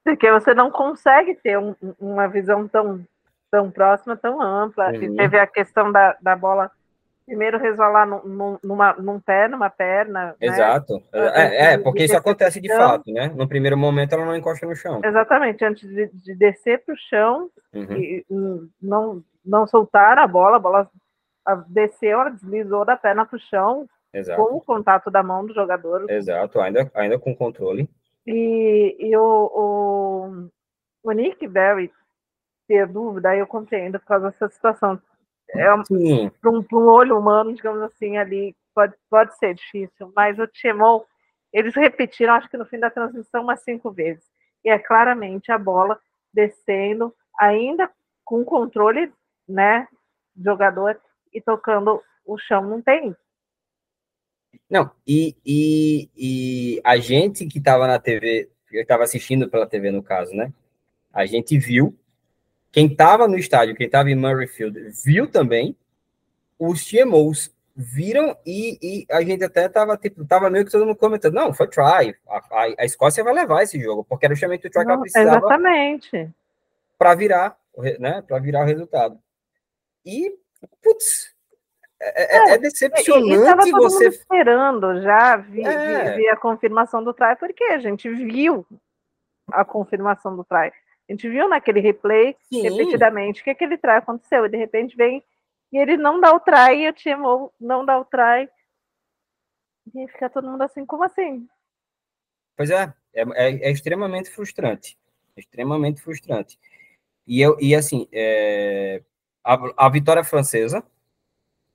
Porque você não consegue ter um, uma visão tão, tão próxima, tão ampla. E teve a questão da, da bola primeiro resvalar num, numa, num pé, numa perna. Né? Exato. Né? É, é, porque isso acontece de fato, né? No primeiro momento ela não encosta no chão. Exatamente, antes de, de descer para o chão uhum. e não, não soltar a bola, a bola desceu, ela deslizou da perna para o chão Exato. com o contato da mão do jogador. Exato, ainda, ainda com controle. E, e o, o, o Nick Berry ter dúvida, aí eu compreendo por causa dessa situação é para um, um, olho humano, digamos assim, ali pode, pode ser difícil, mas o Timon, eles repetiram, acho que no fim da transmissão, umas cinco vezes. E é claramente a bola descendo, ainda com controle, né, jogador, e tocando o chão, não tem. Não, e, e, e a gente que estava na TV, eu estava assistindo pela TV no caso, né? A gente viu quem estava no estádio, quem estava em Murrayfield, viu também. Os TMOs viram e, e a gente até estava tipo, tava meio que todo mundo comentando, não, foi try, a, a, a Escócia vai levar esse jogo, porque era justamente o try que ela precisava exatamente para virar, né, para virar o resultado. E, putz, é, é, é, é decepcionante você esperando já vi, é. vi, a confirmação do try, porque a gente viu a confirmação do try. A gente viu naquele replay Sim. repetidamente o que aquele try aconteceu. E de repente vem e ele não dá o try e o Timo não dá o try. E fica todo mundo assim, como assim? Pois é, é, é, é extremamente frustrante. extremamente frustrante. E, eu, e assim, é, a, a vitória francesa,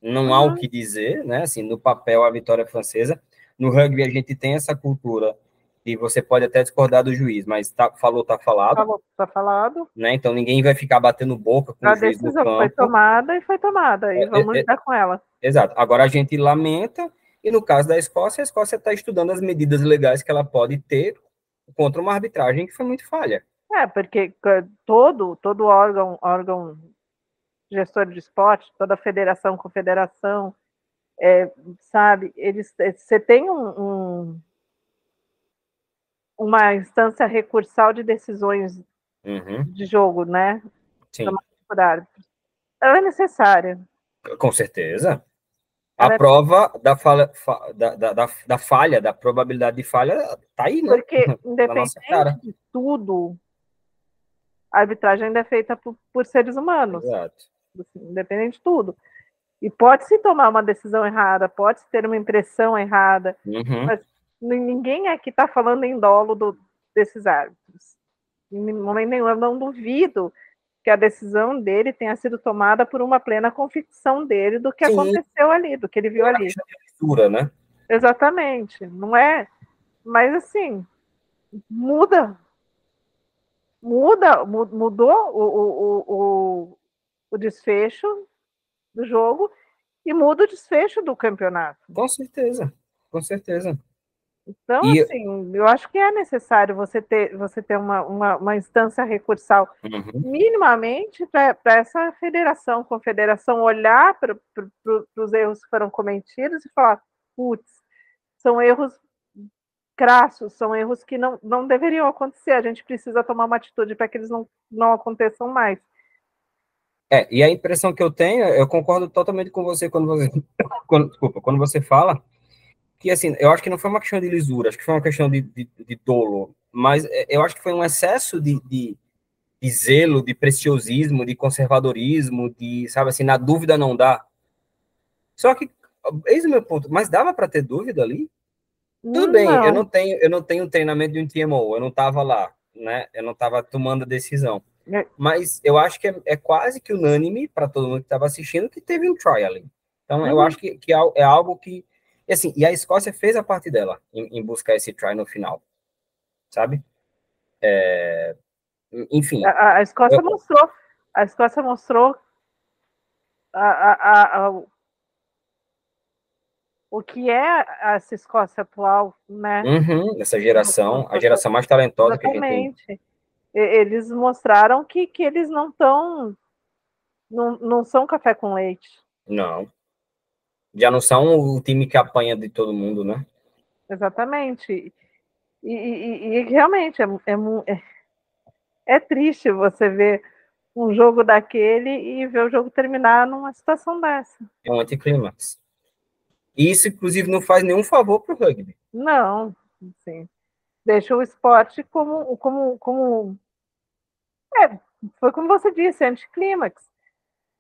não há o uhum. que dizer, né? Assim, no papel, a vitória francesa. No rugby, a gente tem essa cultura e você pode até discordar do juiz, mas tá, falou, tá falado. Falou, tá falado. Né? Então ninguém vai ficar batendo boca com a o juiz decisão foi tomada e foi tomada, e é, vamos é, lidar com ela. Exato. Agora a gente lamenta, e no caso da Escócia, a Escócia está estudando as medidas legais que ela pode ter contra uma arbitragem que foi muito falha. É, porque todo, todo órgão, órgão gestor de esporte, toda federação, confederação, é, sabe, eles, você tem um, um uma instância recursal de decisões uhum. de jogo, né? Sim. Ela é necessária. Com certeza. A é prova é... da, falha, da, da, da, falha, da probabilidade de falha, tá aí, né? Porque, independente de tudo, a arbitragem ainda é feita por, por seres humanos. Exato. Assim, independente de tudo. E pode-se tomar uma decisão errada, pode-se ter uma impressão errada, uhum. mas ninguém aqui está falando em dolo do, desses árbitros. Em momento nenhum, eu não duvido que a decisão dele tenha sido tomada por uma plena convicção dele do que Sim. aconteceu ali, do que ele viu é ali. Leitura, né? Exatamente, não é? Mas assim, muda. muda, mudou o, o, o, o desfecho do jogo e muda o desfecho do campeonato. Com certeza, com certeza. Então, e... assim, eu acho que é necessário você ter, você ter uma, uma, uma instância recursal uhum. minimamente para essa federação, confederação, olhar para os erros que foram cometidos e falar, putz, são erros crassos, são erros que não, não deveriam acontecer, a gente precisa tomar uma atitude para que eles não, não aconteçam mais. É, e a impressão que eu tenho, eu concordo totalmente com você quando você, quando, desculpa, quando você fala que, assim, eu acho que não foi uma questão de lisura, acho que foi uma questão de, de, de dolo, mas é, eu acho que foi um excesso de, de, de, zelo, de preciosismo, de conservadorismo, de, sabe assim, na dúvida não dá. Só que, eis o meu ponto, mas dava para ter dúvida ali? Tudo não. bem, eu não tenho, eu não tenho treinamento de um TMO, eu não estava lá, né? Eu não estava tomando a decisão. É. Mas eu acho que é, é quase que unânime para todo mundo que estava assistindo que teve um try ali. Então, uhum. eu acho que, que é, é algo que. E, assim, e a Escócia fez a parte dela em, em buscar esse try no final. Sabe? É, enfim. A, a Escócia eu, mostrou. A Escócia mostrou a, a, a, o que é essa Escócia atual, né? Uhum, essa geração, a geração mais talentosa Exatamente. que a gente tem eles mostraram que, que eles não estão. Não, não são café com leite. Não. Já não são o time que apanha de todo mundo, né? Exatamente. E, e, e realmente é, é, é, triste você ver um jogo daquele e ver o jogo terminar numa situação dessa. É um anticlímax. E isso, inclusive, não faz nenhum favor para o rugby. Não, sim deixa o esporte como, como, como é, foi como você disse, anticlímax.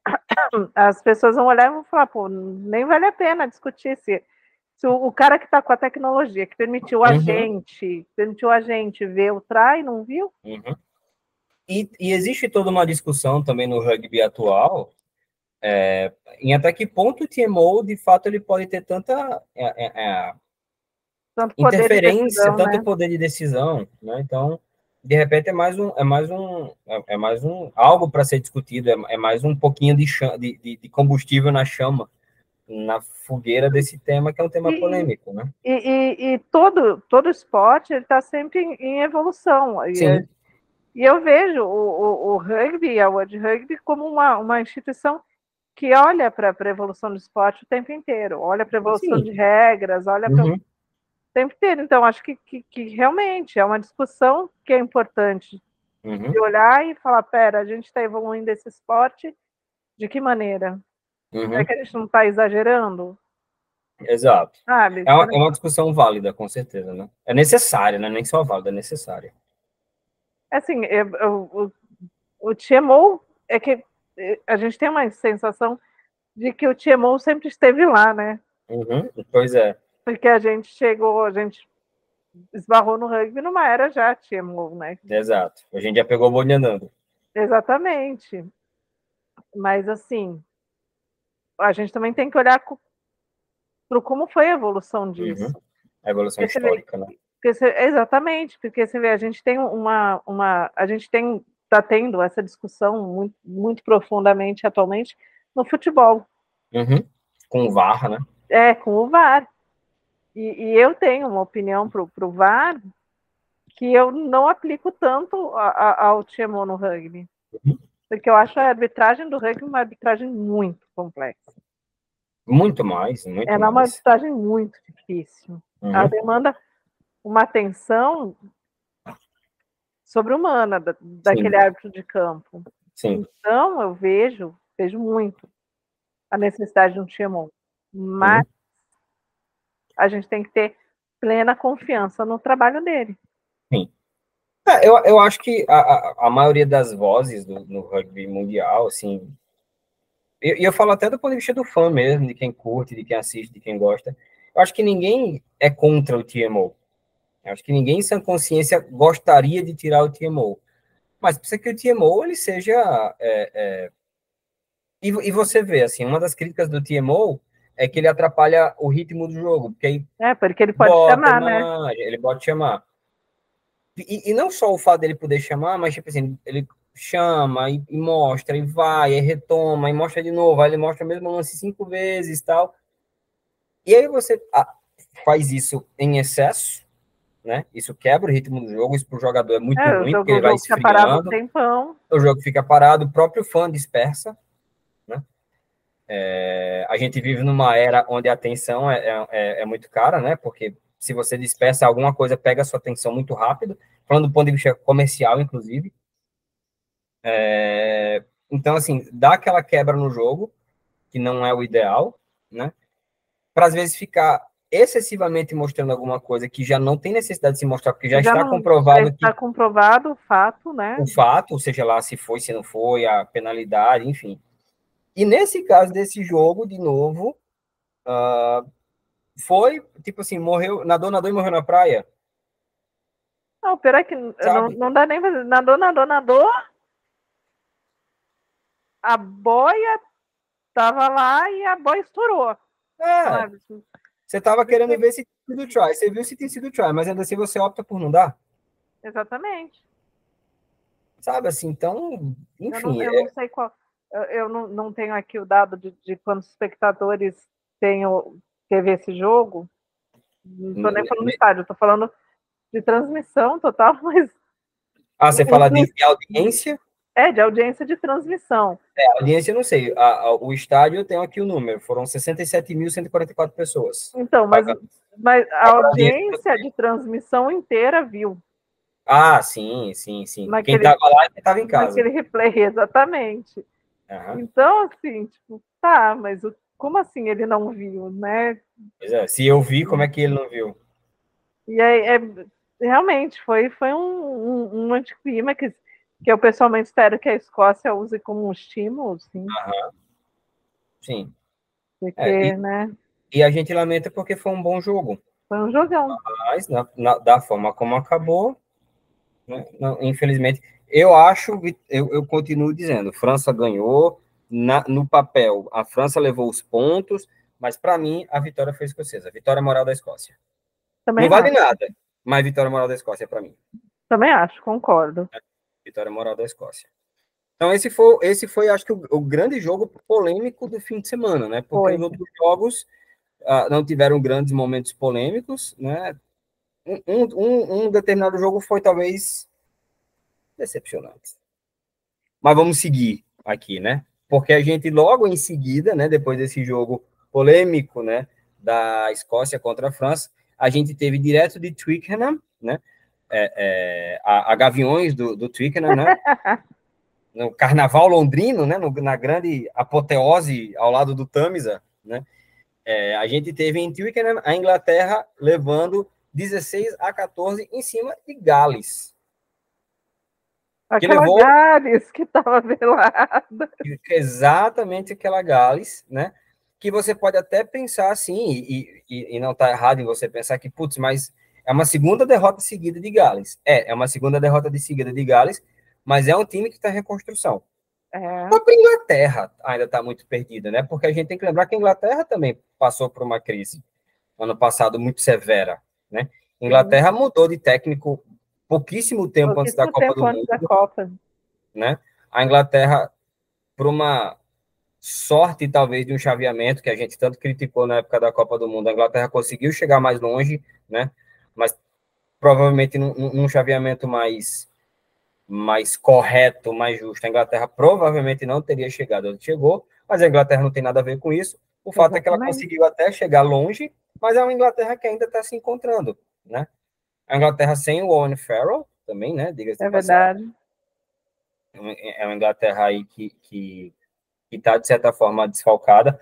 As pessoas vão olhar e vão falar, pô, nem vale a pena discutir se, se o, o cara que está com a tecnologia, que permitiu a uhum. gente, permitiu a gente ver o trai, não viu? Uhum. E, e, existe toda uma discussão também no rugby atual é, em até que ponto o TMO, de fato, ele pode ter tanta é, é, é tanto interferência, decisão, tanto né? poder de decisão, né? Então, de repente é mais um, é mais um, é, mais um algo para ser discutido, é, é, mais um pouquinho de, chama, de, de, de, combustível na chama, na fogueira desse tema que é um tema e, polêmico, né? E, e, e, todo todo esporte ele está sempre em, em evolução. Sim. E, eu vejo o, o, o rugby, a World Rugby, como uma, uma instituição que olha para a evolução do esporte o tempo inteiro, olha para a evolução Sim. de regras, olha uhum. Para tempo inteiro. Então, acho que, que, que, realmente é uma discussão que é importante uhum. de olhar e falar: pera, a gente está evoluindo esse esporte, de que maneira? Uhum. É que a gente não está exagerando? Exato. Sabe? É, uma, é uma discussão válida, com certeza, né? É necessária, né? Nem só válida, é necessária. Assim, eu, eu, o, o TMO é que a gente tem uma sensação de que o TMO sempre esteve lá, né? Uhum, pois é. Porque a gente chegou, a gente esbarrou no rugby numa era já TMO, né? Exato. A gente já pegou o bonde andando. Exatamente. Mas assim, a gente também tem que olhar para como foi a evolução uhum. disso. Uhum. A evolução porque histórica, vê, né? Porque exatamente, porque você vê, a gente tem uma, uma a gente tem está tendo essa discussão muito, muito profundamente atualmente no futebol. Uhum. Com o VAR, né? É, com o VAR. E, e eu tenho uma opinião para o VAR que eu não aplico tanto a, a, ao TMO no rugby. Porque eu acho a arbitragem do rugby uma arbitragem muito complexa. Muito mais, muito Ela mais. é uma arbitragem muito difícil. Uhum. Ela demanda uma atenção sobre-humana da, daquele Sim. árbitro de campo. Sim. Então, eu vejo, vejo muito a necessidade de um TMO. Mas uhum a gente tem que ter plena confiança no trabalho dele. Sim. É, eu, eu acho que a, a, maioria das vozes do, no rugby mundial, assim, e eu, eu, falo até do ponto de vista do fã mesmo, de quem curte, de quem assiste, de quem gosta, eu acho que ninguém é contra o TMO. Eu acho que ninguém em sã consciência gostaria de tirar o TMO. Mas precisa que o TMO ele seja. É, é... E, e, você vê, assim, uma das críticas do TMO é que ele atrapalha o ritmo do jogo. Porque aí é, porque ele pode chamar, né? Ele pode chamar. E, e, não só o fato dele poder chamar, mas tipo assim, ele chama e, e, mostra, e vai, e retoma, e mostra de novo, aí ele mostra o mesmo lance cinco vezes tal. E aí você ah, faz isso em excesso, né? Isso quebra o ritmo do jogo, isso para o jogador é muito é, ruim, porque ele vai esfriando. Parado um tempão. O jogo fica parado, o próprio fã dispersa? É, a gente vive numa era onde a atenção é, é, é, é muito cara, né? Porque se você dispersa alguma coisa, pega a sua atenção muito rápido, falando do ponto de vista comercial, inclusive. É, então, assim, dá aquela quebra no jogo, que não é o ideal, né? Para às vezes ficar excessivamente mostrando alguma coisa que já não tem necessidade de se mostrar, porque já, já está não, comprovado já está comprovado o fato, né? O fato, seja lá se foi, se não foi, a penalidade, enfim. E nesse caso desse jogo, de novo, uh, foi, tipo assim, morreu, nadou, nadou e morreu na praia. Não, peraí que não, não dá nem pra nadou, nadou, nadou. A boia tava lá e a boia estourou. É. Você tava querendo ver se tinha sido try. Você viu se tem sido try, mas ainda assim você opta por não dar? Exatamente. Sabe assim, então, enfim. Eu não, eu é... não sei qual. Eu, não, não tenho aqui o dado de, de quantos espectadores tenho, teve esse jogo. Não estou nem falando do estádio, estou falando de transmissão total, mas. Ah, você fala de, de audiência? É, de audiência de transmissão. É, audiência, não sei. A, a, o estádio eu tenho aqui o número, foram 67.144 pessoas. Então, mas, mas a audiência de transmissão inteira viu. Ah, sim, sim, sim. Naquele, quem estava lá estava em casa. Naquele replay, exatamente. Uhum. Então, assim, tipo, tá, mas o, como assim ele não viu, né? Pois é, se eu vi, como é que ele não viu? E aí, é, realmente, foi, foi um, um, um anticlímax que eu pessoalmente espero que a Escócia use como um estímulo, sim. Uhum. Sim. Porque, é, e, né? E a gente lamenta porque foi um bom jogo. Foi um jogão. Mas, na, na, da forma como acabou, infelizmente, eu acho, eu, eu continuo dizendo, França ganhou, na, no papel, a França levou os pontos, mas para mim, a vitória foi escocesa. A vitória moral da Escócia. Também não vale nada, mas vitória moral da Escócia para mim. Também acho, concordo. É vitória moral da Escócia. Então, esse foi, esse foi acho que, o, o grande jogo polêmico do fim de semana, né? Porque foi. os outros jogos uh, não tiveram grandes momentos polêmicos, né? Um, um, um determinado jogo foi talvez decepcionante. Mas vamos seguir aqui, né? Porque a gente logo em seguida, né, depois desse jogo polêmico, né, da Escócia contra a França, a gente teve direto de Twickenham, né, é, é, a, a, Gaviões do, do Twickenham, né? no Carnaval londrino, né? No, na grande apoteose ao lado do Tamisa, né? É, a gente teve em Twickenham a Inglaterra levando 16 a 14 em cima de Gales. Aquela que levou... Gales que estava velada. Exatamente aquela Gales, né? Que você pode até pensar assim, e, e, e não está errado em você pensar que, putz, mas é uma segunda derrota seguida de Gales. É, é uma segunda derrota de seguida de Gales, mas é um time que está em reconstrução. É. A Inglaterra ainda está muito perdida, né? Porque a gente tem que lembrar que a Inglaterra também passou por uma crise ano passado muito severa, né? Inglaterra mudou de técnico pouquíssimo tempo pouquíssimo antes da Copa do Mundo. Da Copa. Né? A Inglaterra, por uma sorte talvez de um chaveamento que a gente tanto criticou na época da Copa do Mundo, a Inglaterra conseguiu chegar mais longe, né? mas provavelmente num, num chaveamento mais, mais correto, mais justo, a Inglaterra provavelmente não teria chegado onde chegou, mas a Inglaterra não tem nada a ver com isso. O fato é que ela conseguiu até chegar longe, mas é uma Inglaterra que ainda está se encontrando, né? A Inglaterra sem o Owen Farrell também, né? Diga-se é verdade. É uma Inglaterra aí que, que, que tá, de certa forma, desfalcada.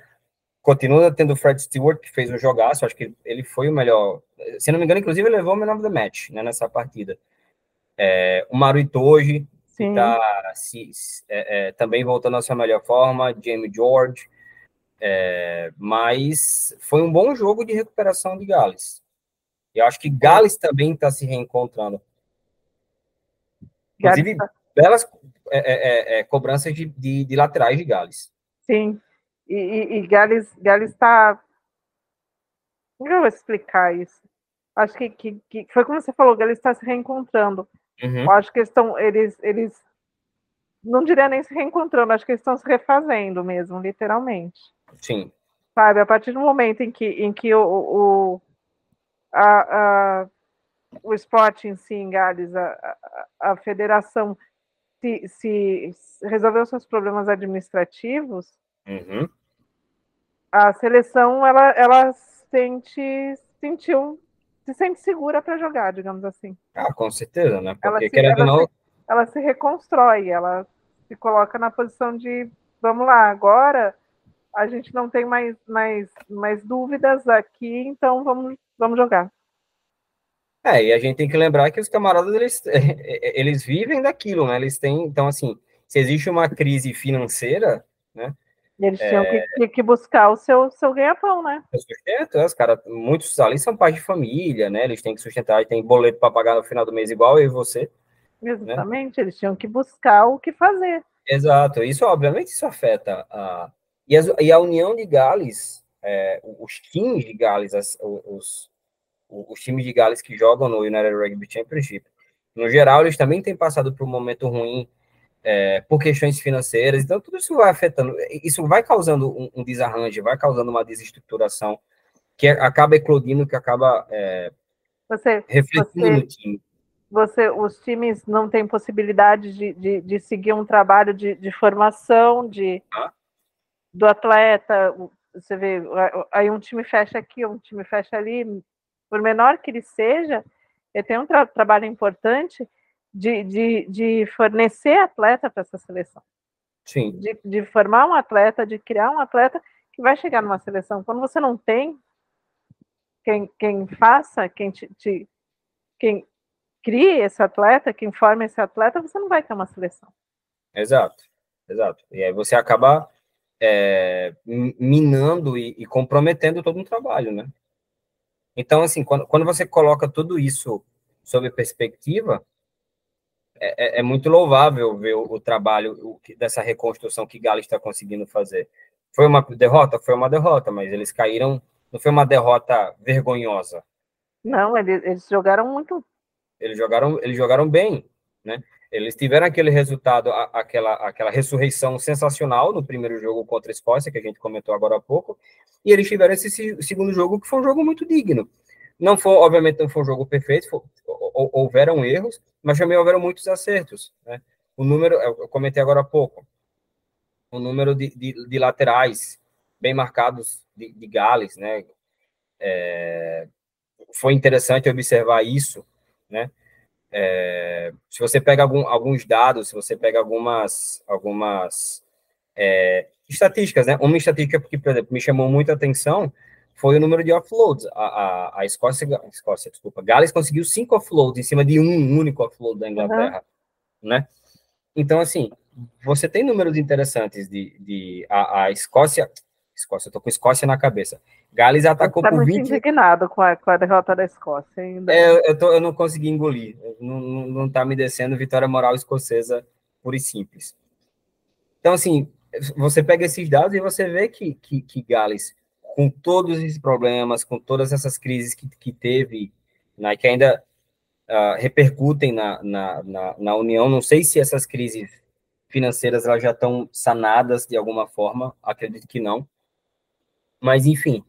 Continua tendo o Fred Stewart, que fez um jogaço, acho que ele foi o melhor. Se não me engano, inclusive, ele levou o melhor do match né, nessa partida. É, o Maru Itoji, está é, é, também voltando à sua melhor forma, Jamie George. É, mas foi um bom jogo de recuperação de Gales. Eu acho que Gales também está se reencontrando. Inclusive, tá... belas é, é, cobranças de, de, de laterais de Gales. Sim. E, e, e Gales está. Como eu vou explicar isso? acho que, que, que foi como você falou, ele está se reencontrando. Uhum. Eu acho que eles estão, eles, eles, não diria nem se reencontrando, acho que eles estão se refazendo mesmo, literalmente. Sim. Sabe, a partir do momento em que, em que o, o, a, a, o esporte em si, em Gales, a, a, a federação se, se resolveu seus problemas administrativos, uhum. a seleção ela, ela sente, sentiu se sente segura para jogar, digamos assim. Ah, com certeza, né? Porque, ela se, querendo ela não... Se, ela se reconstrói, ela se coloca na posição de, vamos lá, agora a gente não tem mais, mais, mais dúvidas aqui, então vamos, vamos jogar. É, e a gente tem que lembrar que os camaradas, eles, eles vivem daquilo, né? Eles têm, então, assim, se existe uma crise financeira, né? Eles tinham é... que, que, buscar o seu, seu ganha-pão, né? O sustento, é, os caras, muitos ali são pais de família, né? Eles têm que sustentar, tem boleto para pagar no final do mês igual eu e você. Né? Exatamente, né? eles tinham que buscar o que fazer. Exato, isso obviamente isso afeta a. E, as, e a União de Gales, é, os times de Gales, as, os, os times de Gales que jogam no United Rugby Championship, no geral, eles também têm passado por um momento ruim é, por questões financeiras, então tudo isso vai afetando, isso vai causando um, um desarranjo, vai causando uma desestruturação que acaba eclodindo, que acaba é, você, refletindo você, no time. Você, os times não têm possibilidade de, de, de seguir um trabalho de, de formação de, ah? Do atleta, você vê, aí um time fecha aqui, um time fecha ali, por menor que ele seja, ele tem um tra trabalho importante de, de, de fornecer atleta para essa seleção. Sim. De, de formar um atleta, de criar um atleta que vai chegar numa seleção. Quando você não tem quem, quem faça, quem te, te, quem crie esse atleta, quem forme esse atleta, você não vai ter uma seleção. Exato, exato. E aí você acaba é, minando e, e, comprometendo todo um trabalho, né? Então, assim, quando, quando você coloca tudo isso sob perspectiva, é, é, é muito louvável ver o, o trabalho o, dessa reconstrução que Galo está conseguindo fazer. Foi uma derrota? Foi uma derrota, mas eles caíram. Não foi uma derrota vergonhosa. Não, eles, eles jogaram muito. Eles jogaram, eles jogaram bem, né? Eles tiveram aquele resultado, aquela, aquela ressurreição sensacional no primeiro jogo contra a Escócia, que a gente comentou agora há pouco, e eles tiveram esse segundo jogo, que foi um jogo muito digno. Não foi, obviamente, não foi um jogo perfeito, foi, houveram erros, mas também houveram muitos acertos. Né? O número, eu comentei agora há pouco, o número de, de, de laterais bem marcados de, de Gales, né? É, foi interessante observar isso, né? É, se você pega algum, alguns dados, se você pega algumas, algumas é, estatísticas, né? Uma estatística que, por exemplo, me chamou muita atenção foi o número de offloads. A, a, a Escócia, Escócia, desculpa, Gales conseguiu cinco offloads em cima de um único offload da Inglaterra, uhum. né? Então, assim, você tem números interessantes de, de a, a Escócia, Escócia, eu tô com Escócia na cabeça. Gales atacou tá por 20... indignado com a, com a derrota da Escócia ainda. É, eu, tô, eu não consegui engolir, não, não, não tá me descendo vitória moral escocesa pura e simples. Então, assim, você pega esses dados e você vê que, que, que Gales com todos esses problemas, com todas essas crises que, que teve, né, que ainda uh, repercutem na, na, na, na, União, não sei se essas crises financeiras elas já estão sanadas de alguma forma, acredito que não, mas enfim,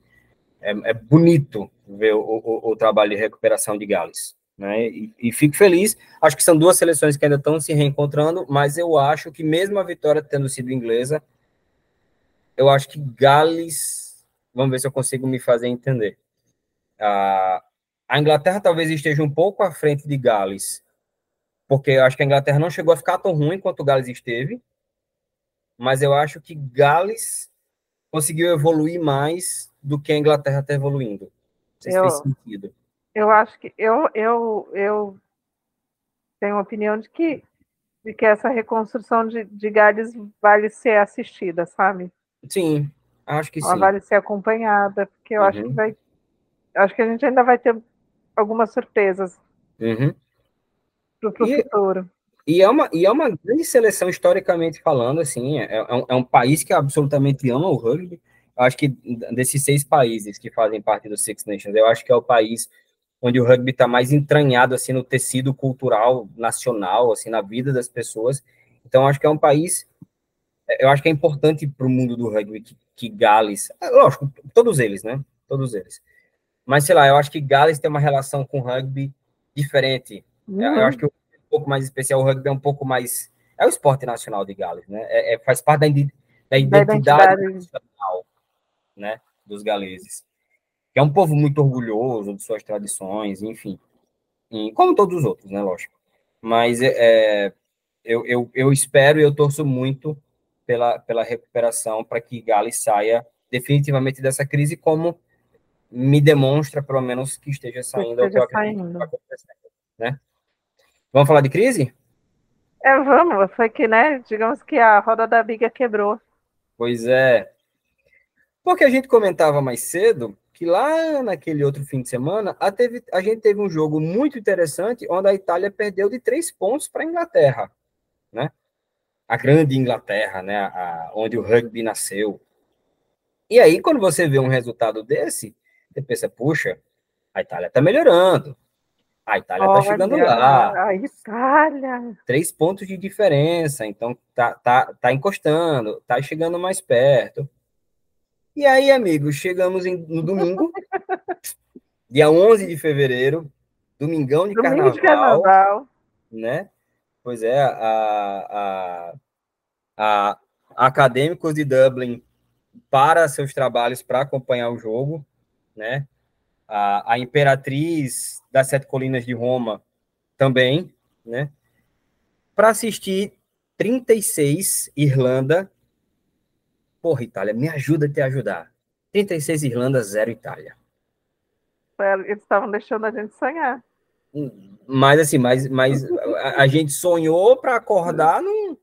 é, é bonito ver o, o, o, trabalho de recuperação de Gales, né, e, e fico feliz, acho que são duas seleções que ainda estão se reencontrando, mas eu acho que mesmo a vitória tendo sido inglesa, eu acho que Gales Vamos ver se eu consigo me fazer entender. a Inglaterra talvez esteja um pouco à frente de Gales, porque eu acho que a Inglaterra não chegou a ficar tão ruim quanto Gales esteve, mas eu acho que Gales conseguiu evoluir mais do que a Inglaterra está evoluindo. Eu, fez sentido. Eu acho que eu, eu, eu tenho a opinião de que, de que essa reconstrução de, de Gales vale ser assistida, sabe? Sim, Acho que ela sim. vale ser acompanhada, porque eu uhum. acho que uhum. vai. Acho que a gente ainda vai ter algumas surpresas uhum. para o futuro. E é, uma, e é uma grande seleção, historicamente falando, assim, é, é, um, é um país que absolutamente ama o rugby. Eu acho que desses seis países que fazem parte do Six Nations, eu acho que é o país onde o rugby está mais entranhado assim no tecido cultural nacional, assim na vida das pessoas. Então acho que é um país, eu acho que é importante para o mundo do rugby que, que Gales, é, lógico, todos eles, né? Todos eles. Mas sei lá, eu acho que Gales tem uma relação com o rugby diferente. Uhum. Eu acho que um pouco mais especial, o rugby é um pouco mais é o esporte nacional de Gales, né? É, é faz parte da, da identidade, nacional, né? Dos galeses que é um povo muito orgulhoso de suas tradições, enfim, e, como todos os outros, né, lógico. Mas é, eu, eu, eu espero e eu torço muito pela, pela recuperação para que Gales saia definitivamente dessa crise, como me demonstra, pelo menos, que esteja saindo. Esteja saindo. Né? Vamos falar de crise? É, vamos. Foi que, né, digamos que a roda da biga quebrou. Pois é. Porque a gente comentava mais cedo que lá naquele outro fim de semana, a, teve, a gente teve um jogo muito interessante, onde a Itália perdeu de três pontos para a Inglaterra, né? A grande Inglaterra, né? A, onde o rugby nasceu. E aí, quando você vê um resultado desse, você pensa, puxa, a Itália está melhorando. A Itália está chegando lá. A Itália. Três pontos de diferença, então tá, tá, tá encostando, tá chegando mais perto. E aí, amigos, chegamos em, no domingo, dia 11 de fevereiro, domingão de, Domingo carnaval, de carnaval, né? Pois é, a, a, a, Acadêmicos de Dublin para seus trabalhos para acompanhar o jogo, né? A, a Imperatriz das Sete Colinas de Roma também, né? Para assistir 36 Irlanda Porra, Itália, me ajuda a te ajudar. 36 Irlanda, 0 Itália. Eles estavam deixando a gente sonhar. Mas assim, mas, mas a, a gente sonhou para acordar num,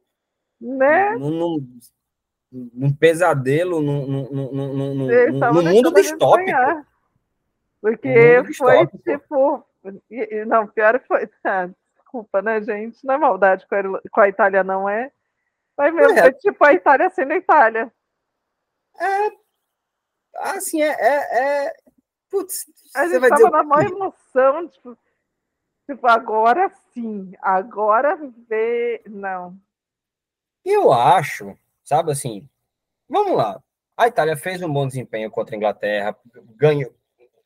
né? num, num, num pesadelo, num, num, num, num mundo distópico. Porque foi tipo. Não, pior foi. Ah, desculpa, né, gente? Não é maldade com a, com a Itália, não é. Mas mesmo, é. foi tipo a Itália sendo a Itália. É. Assim, é. é, é putz, a gente tava na maior emoção, tipo, tipo, agora sim, agora vê. Não. Eu acho, sabe assim, vamos lá. A Itália fez um bom desempenho contra a Inglaterra, ganhou,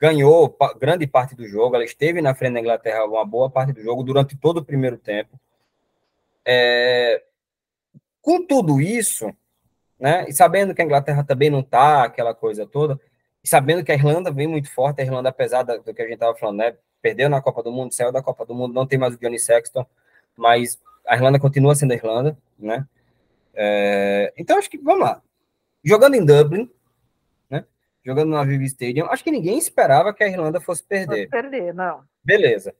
ganhou grande parte do jogo, ela esteve na frente da Inglaterra uma boa parte do jogo durante todo o primeiro tempo. É, com tudo isso, né? E sabendo que a Inglaterra também não tá aquela coisa toda, e sabendo que a Irlanda vem muito forte, a Irlanda, apesar do que a gente estava falando, né? Perdeu na Copa do Mundo, saiu da Copa do Mundo, não tem mais o Johnny Sexton, mas a Irlanda continua sendo a Irlanda, né? É, então, acho que, vamos lá. Jogando em Dublin? Jogando na Vivi Stadium, acho que ninguém esperava que a Irlanda fosse perder. Fosse perder, não. Beleza.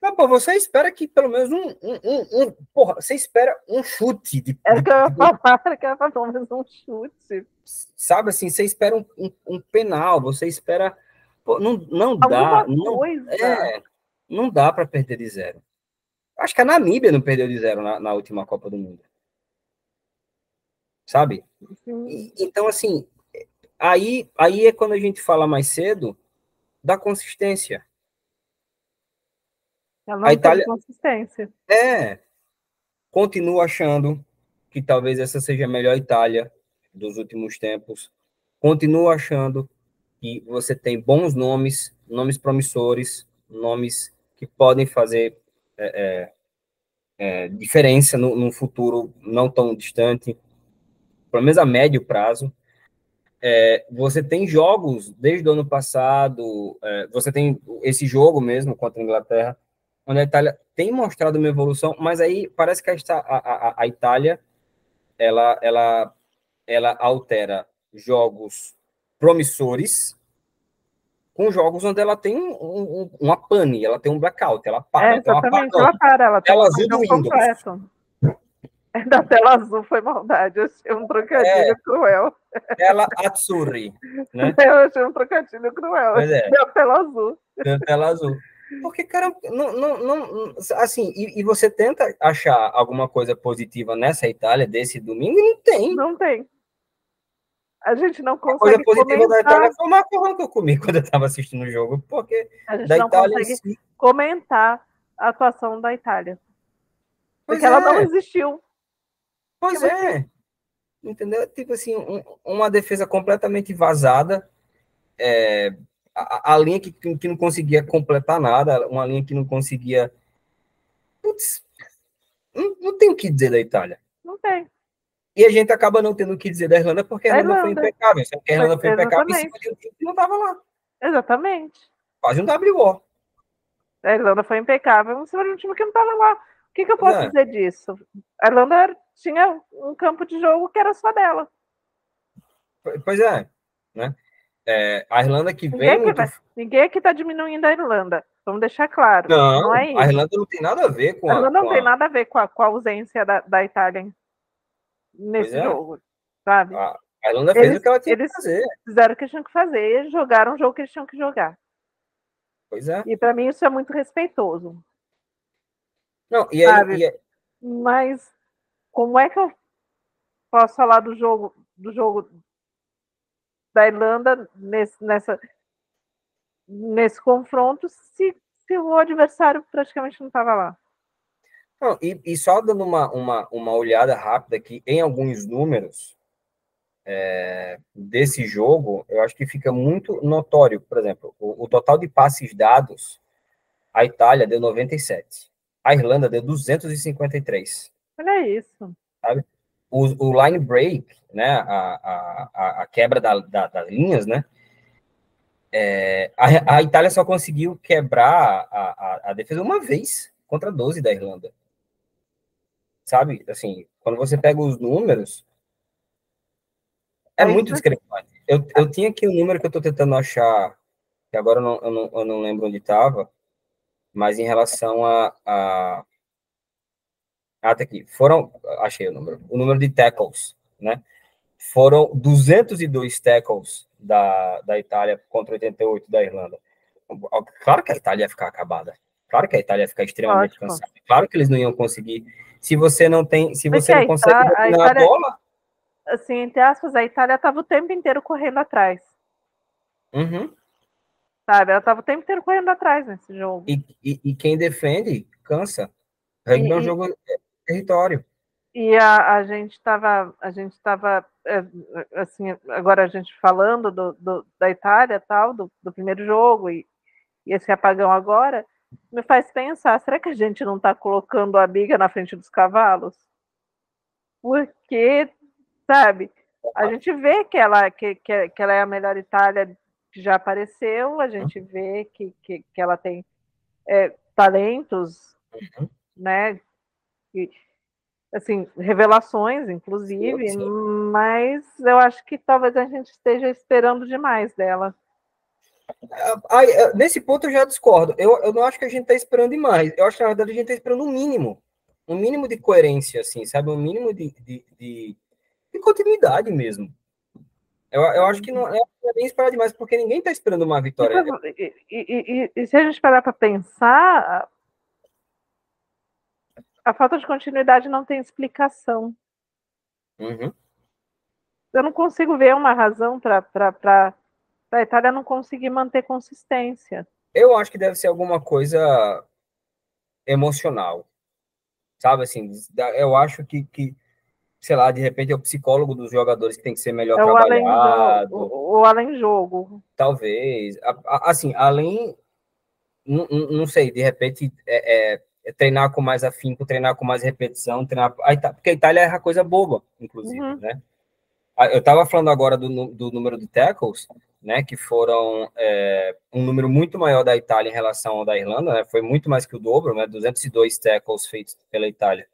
Mas, pô, você espera que pelo menos um, um, um, um porra, você espera um chute. De, é que eu ia falar, que eu ia falar pelo menos um chute. Sabe assim, você espera um, um, um penal, você espera. Pô, não, não dá. Não, é, não dá para perder de zero. Acho que a Namíbia não perdeu de zero na, na última Copa do Mundo. Sabe? E, então, assim, aí, aí é quando a gente fala mais cedo da consistência ela não a Itália consistência. É. Continuo achando que talvez essa seja a melhor Itália dos últimos tempos. Continuo achando que você tem bons nomes, nomes promissores, nomes que podem fazer é, é, é, diferença no, no, futuro não tão distante, pelo menos a médio prazo. É, você tem jogos desde o ano passado, é, você tem esse jogo mesmo contra a Inglaterra, onde a Itália tem mostrado uma evolução, mas aí parece que a, a, a Itália ela, ela, ela altera jogos promissores com jogos onde ela tem um, um, uma pane, ela tem um blackout, ela para. É, ela para, ela tem tela azul do Windows. É da tela azul foi maldade, eu achei um trocadilho é, cruel. Tela Atsuri, né? Eu achei um trocadilho cruel. Pois é. Deu tela azul. Deu tela azul. Porque, cara, não, não, não assim, e, e, você tenta achar alguma coisa positiva nessa Itália desse domingo e não tem. Não tem. a gente não consegue. A coisa positiva comentar. da Itália foi o macarrão que eu comi quando eu estava assistindo o jogo, porque a gente da não Itália consegue si... comentar a atuação da Itália. Porque ela não é. existiu. Pois é. Entendeu? Tipo assim, um, uma defesa completamente vazada. É, a, a, linha que, que não conseguia completar nada, uma linha que não conseguia. Putz, não, não tem o que dizer da Itália. Não tem. E a gente acaba não tendo o que dizer da Irlanda porque a Irlanda, Irlanda. foi impecável. Só que a Irlanda foi impecável em cima de um time que não estava lá. Exatamente. Quase um WO. A Irlanda foi impecável em cima de um time que não estava lá. O que, que eu posso é. dizer disso? A Irlanda tinha um campo de jogo que era só dela. Pois é, né? É, a Irlanda que ninguém vem. Muito... Ninguém aqui está diminuindo a Irlanda. Vamos deixar claro. Não, não é a Irlanda não tem nada a ver com a. A Irlanda não tem a... nada a ver com a, com a ausência da, da Itália nesse é. jogo, sabe? A, Irlanda fez eles, o que ela tinha que fazer. Fizeram o que tinham que fazer, jogaram o jogo que eles tinham que jogar. Pois é. E para mim isso é muito respeitoso. Não, e aí, e aí, Mas como é que eu posso falar do jogo do jogo da Irlanda nesse, nessa, nesse confronto se, se o adversário praticamente não estava lá? Não, e, e, só dando uma, uma, uma olhada rápida aqui em alguns números é, desse jogo, eu acho que fica muito notório. Por exemplo, o, o, total de passes dados, a Itália deu 97, a Irlanda deu 253. Olha isso. Sabe? O, o line break, né, a, a, a quebra da, da, das linhas, né, é, a, a, Itália só conseguiu quebrar a, a, a defesa uma vez contra 12 da Irlanda sabe? Assim, quando você pega os números, é, muito discrepante. Eu, eu tinha aqui um número que eu estou tentando achar, que agora eu não, eu não, eu não lembro onde estava, mas em relação a, a. Ah, tá aqui. Foram. Achei o número. O número de tackles, né? Foram 202 tackles da, da Itália contra 88 da Irlanda. Claro que a Itália ia ficar acabada. Claro que a Itália ia ficar extremamente Ótimo. cansada. Claro que eles não iam conseguir se você não tem, se você não consegue tá, a, Itália, a bola. Assim, entre aspas, a Itália estava o tempo inteiro correndo atrás. Uhum. Sabe? Ela estava o tempo inteiro correndo atrás nesse jogo. E, e, e quem defende, cansa. Rugby é um jogo é, território. E a, a gente estava, a gente estava, é, assim, agora a gente falando do, do da Itália, tal, do, do primeiro jogo e, e esse apagão agora, me faz pensar, será que a gente não está colocando a amiga na frente dos cavalos? Porque, sabe, a gente vê que ela, que, que, que ela é a melhor Itália que já apareceu, a gente vê que, que, que ela tem é, talentos, uhum. né? E, assim, revelações, inclusive, sim, sim. mas eu acho que talvez a gente esteja esperando demais dela. Aí, nesse ponto eu já discordo. Eu, eu não acho que a gente está esperando demais. Eu acho que na verdade a gente está esperando um mínimo. Um mínimo de coerência, assim, sabe? Um mínimo de, de, de, de continuidade mesmo. Eu, eu acho que não é, bem esperar demais, porque ninguém está esperando uma vitória. E, e, e, e, se a gente parar para pensar, a falta de continuidade não tem explicação. Uhum. Eu não consigo ver uma razão para a Itália não conseguir manter consistência. Eu acho que deve ser alguma coisa emocional, sabe? Assim, eu acho que, que sei lá, de repente é o psicólogo dos jogadores que tem que ser melhor é trabalhado. O, além jogo. Talvez. Assim, além. Não, não sei, de repente é, é, é, treinar com mais afinco, treinar com mais repetição, treinar. Porque a Itália é a coisa boba, inclusive, uhum. né? Eu estava falando agora do, do número de tackles né, que foram é, um número muito maior da Itália em relação ao da Irlanda, né, foi muito mais que o dobro, né, 202 tackles feitos pela Itália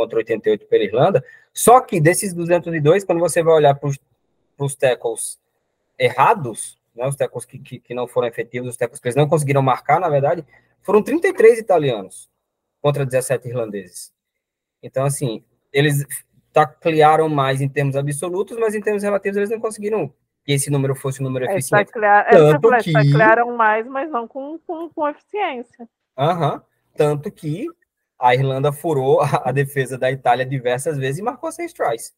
contra 88 pela Irlanda, só que desses 202, quando você vai olhar para os tackles errados, né, os tackles que, que, que, não foram efetivos, os tackles que eles não conseguiram marcar, na verdade, foram 33 italianos contra 17 irlandeses. Então, assim, eles taclearam mais em termos absolutos, mas em termos relativos eles não conseguiram que esse número fosse um número é, eficiente. Taclear, é, tanto é, que... Taclearam mais, mas não com, com, com eficiência. Uhum. Tanto que a Irlanda furou a, defesa da Itália diversas vezes e marcou seis tries.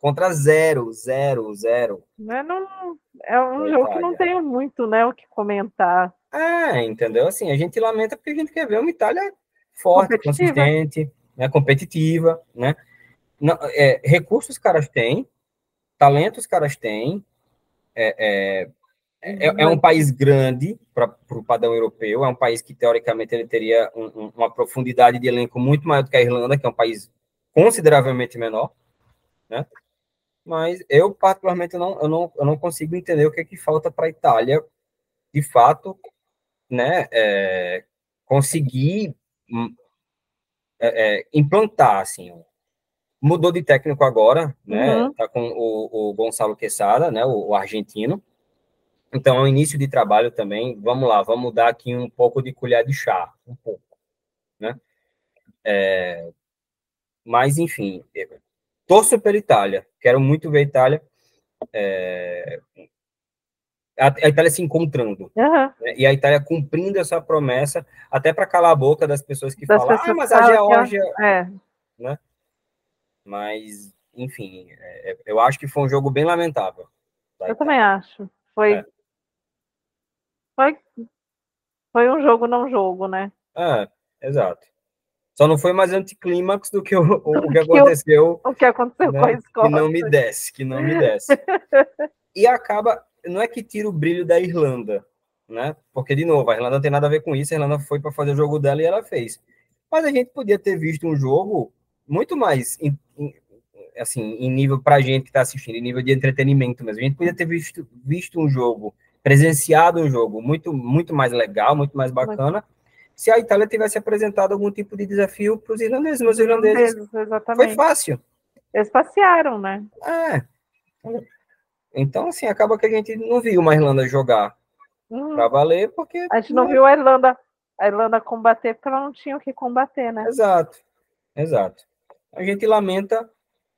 contra zero, zero, zero. Mas não, é um jogo que não tenho muito, né, o que comentar. É, entendeu? Assim, a gente lamenta porque a gente quer ver uma Itália forte, consistente, né, competitiva, né? Não, é, recursos os caras têm, talento os caras têm, é, é, é, é um país grande para o padrão europeu, é um país que, teoricamente, ele teria um, um, uma profundidade de elenco muito maior do que a Irlanda, que é um país consideravelmente menor, né? Mas eu, particularmente, não, eu, não, eu não consigo entender o que é que falta para a Itália, de fato, né, é, conseguir hum, é, é, implantar, assim, mudou de técnico agora, né, uhum. tá com o, o Gonçalo Quesada, né, o, o argentino, então, é um início de trabalho também. Vamos lá, vamos dar aqui um pouco de colher de chá, um pouco, né? É, mas, enfim, torço pela Itália. Quero muito ver a Itália. É, a, a, Itália se encontrando. Uhum. Né? E a Itália cumprindo essa promessa, até para calar a boca das pessoas que das falam, ah, pessoas ah, mas a Geórgia. É. Né? Mas, enfim, é, é, eu acho que foi um jogo bem lamentável. Eu também acho. Foi é. Foi, foi um jogo não jogo, né? É, exato. Só não foi mais anticlímax do que o, o que aconteceu. O, o que aconteceu né? com a escola. Que não me desce, que não me desce. e acaba, não é que tira o brilho da Irlanda, né? Porque, de novo, a Irlanda não tem nada a ver com isso, a Irlanda foi para fazer o jogo dela e ela fez. Mas a gente podia ter visto um jogo muito mais, em, em, assim, em nível para a gente que está assistindo, em nível de entretenimento mas A gente podia ter visto, visto um jogo presenciado um jogo muito, muito mais legal, muito mais bacana, se a Itália tivesse apresentado algum tipo de desafio para os irlandeses. Mas os irlandeses foi fácil. Eles passearam, né? É. Então, assim, acaba que a gente não viu uma Irlanda jogar uhum. para valer, porque. A gente não, não viu a Irlanda, a Irlanda combater porque ela não tinha o que combater, né? Exato, exato. A gente lamenta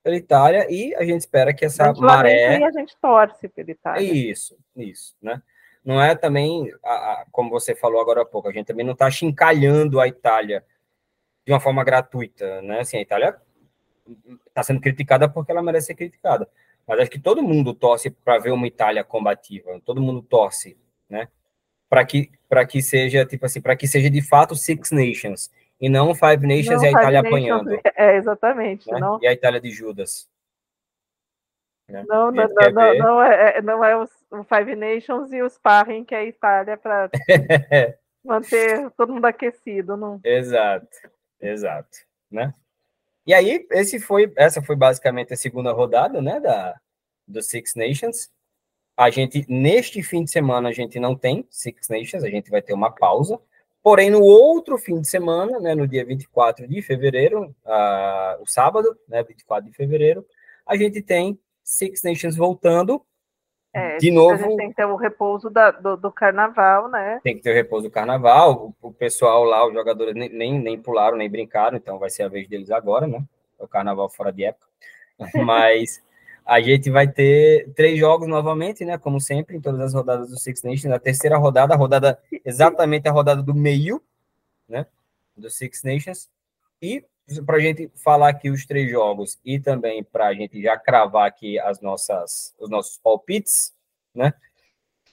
pela Itália e a gente espera que essa maré. E a gente torce pela Itália. Isso, isso, né? Não é também, a, a, como você falou agora há pouco, a gente também não está chincalhando a Itália de uma forma gratuita, né? Assim, a Itália está sendo criticada porque ela merece ser criticada. Mas acho que todo mundo torce para ver uma Itália combativa, todo mundo torce, né? Para que, que seja, tipo assim, para que seja de fato Six Nations e não Five Nations não, e a Itália apanhando. É, exatamente. Né? Não... E a Itália de Judas. Né? Não, não, não, não, não, é, é, não é o Five Nations e os Sparring que é a Itália para manter todo mundo aquecido. Não... Exato, exato. Né? E aí, esse foi, essa foi basicamente a segunda rodada né, da, do Six Nations. A gente, neste fim de semana, a gente não tem Six Nations, a gente vai ter uma pausa. Porém, no outro fim de semana, né, no dia 24 de fevereiro, o sábado, né, 24 de fevereiro, a gente tem Six Nations voltando. É, de novo. A gente tem que ter o repouso da, do, do, carnaval, né? Tem que ter o repouso do carnaval. O, o pessoal lá, os jogadores nem, nem, nem, pularam, nem brincaram, então vai ser a vez deles agora, né? O carnaval fora de época. Mas a gente vai ter três jogos novamente, né? Como sempre, em todas as rodadas do Six Nations. A terceira rodada, a rodada exatamente a rodada do meio, né? Do Six Nations. E para a gente falar aqui os três jogos e também para a gente já cravar aqui as nossas, os nossos palpites, né?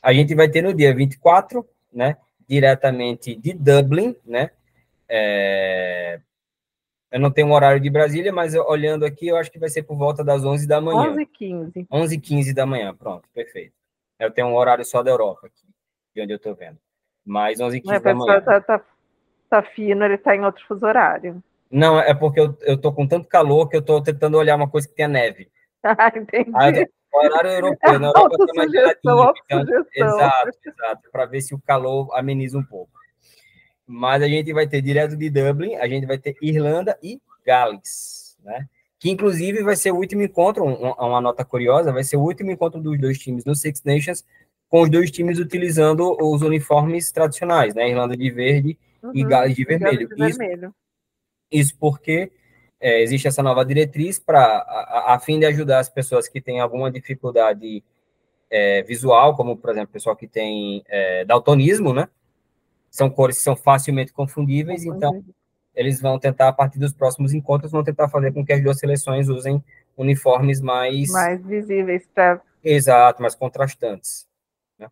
A gente vai ter no dia 24, né? Diretamente de Dublin, né? É, eu não tenho um horário de Brasília, mas olhando aqui, eu acho que vai ser por volta das 11 da manhã. 11 h 15 11 h 15 da manhã, pronto, perfeito. Eu tenho um horário só da Europa aqui, de onde eu estou vendo. Mas 11 h 15 da manhã. Tá, tá, tá fino, ele está em outro fuso horário. Não, é porque eu, eu tô com tanto calor que eu estou tentando olhar uma coisa que tenha neve. Ah, entendi. Aí, horário europeu, na Europa tá mais geladinho. Então, exato, exato, para ver se o calor ameniza um pouco. Mas a gente vai ter direto de Dublin, a gente vai ter Irlanda e Gales, né? Que inclusive vai ser o último encontro, uma nota curiosa, vai ser o último encontro dos dois times no Six Nations, com os dois times utilizando os uniformes tradicionais, né? Irlanda de verde uhum, e Gales de vermelho. De vermelho. isso porque é, existe essa nova diretriz para a, a, fim de ajudar as pessoas que têm alguma dificuldade é, visual, como por exemplo, pessoal que tem é, daltonismo, né? São cores que são facilmente confundíveis, então eles vão tentar, a partir dos próximos encontros, vão tentar fazer com que as duas seleções usem uniformes mais mais visíveis para exato, mais contrastantes. Né?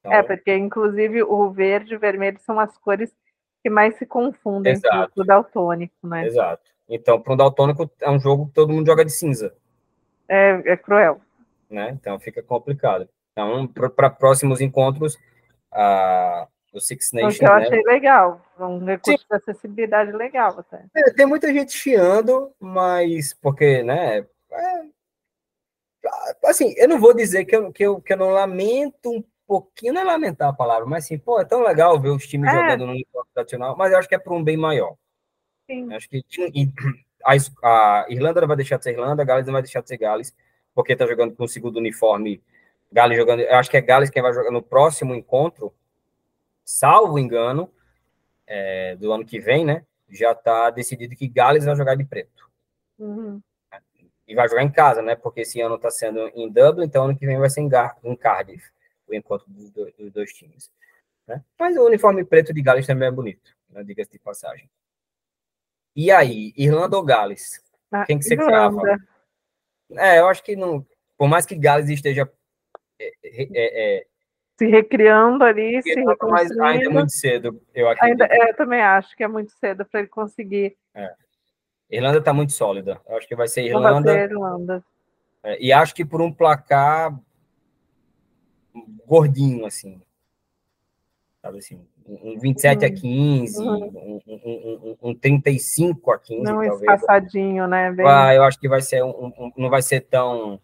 Então... É porque inclusive o verde e o vermelho são as cores que mais se confundem exato. com o daltônico, né? Exato. Então, para um daltônico é um jogo que todo mundo joga de cinza. É, é cruel. Né? Então fica complicado. Então, para próximos encontros, a, o Six Nations. O que eu né? achei legal, um recurso Sim. de acessibilidade legal até. É, tem muita gente chiando, mas porque, né? É, assim, eu não vou dizer que eu, que, eu, que eu não lamento um pouquinho, não é lamentar a palavra, mas assim, pô, é tão legal ver os times é. jogando no uniforme tradicional, mas eu acho que é para um bem maior. Sim. acho que e, a, a, Irlanda não vai deixar de ser Irlanda, a Gales não vai deixar de ser Gales, porque tá jogando com o segundo uniforme. Gales jogando, eu acho que é Gales quem vai jogar no próximo encontro, salvo engano, é, do ano que vem, né? Já está decidido que Gales vai jogar de preto. Uhum. E vai jogar em casa, né? Porque esse ano está sendo em Dublin, então ano que vem vai ser em, Gar em Cardiff, o encontro dos, dos dois times. Né? Mas o uniforme preto de Gales também é bonito, né? diga-se de passagem. E aí, Irlanda ou Gales? Ah, Quem que você crava? É, eu acho que não. Por mais que Gales esteja é, é, é se recriando ali, se mas ainda é muito cedo, eu acredito. Ainda, é, eu também acho que é muito cedo para ele conseguir. É. Irlanda está muito sólida. Eu acho que vai ser Irlanda. Vai ser Irlanda. É, e acho que por um placar gordinho, assim. Sabe assim, um 27 uhum. a 15, uhum. um, um, um, um 35 a 15, não talvez. espaçadinho, né? Bem... Ah, eu acho que vai ser um, não vai ser tão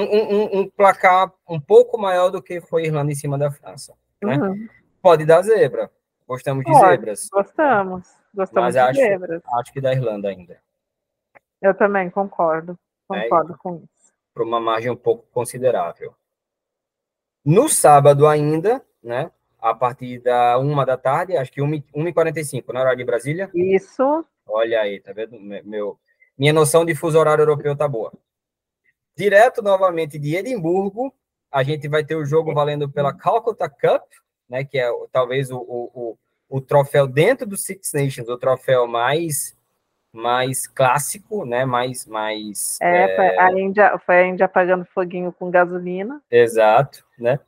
um, um, placar um pouco maior do que foi Irlanda em cima da França, né? Uhum. Pode dar zebra. Gostamos de Pode, zebras. Gostamos. Gostamos Mas de acho, zebras. Acho que da Irlanda ainda. Eu também concordo. Concordo é, com isso. Por uma margem um pouco considerável. No sábado ainda, né? a partir da uma da tarde, acho que 1h45, na hora de Brasília. Isso. Olha aí, tá vendo? Meu, minha noção de fuso horário europeu tá boa. Direto novamente de Edimburgo, a gente vai ter o jogo valendo pela Calcutta Cup, né, que é talvez o, o, o, o troféu dentro do Six Nations, o troféu mais mais clássico, né? Mais, mais. É, é... A Índia, foi a Índia apagando foguinho com gasolina. Exato, né?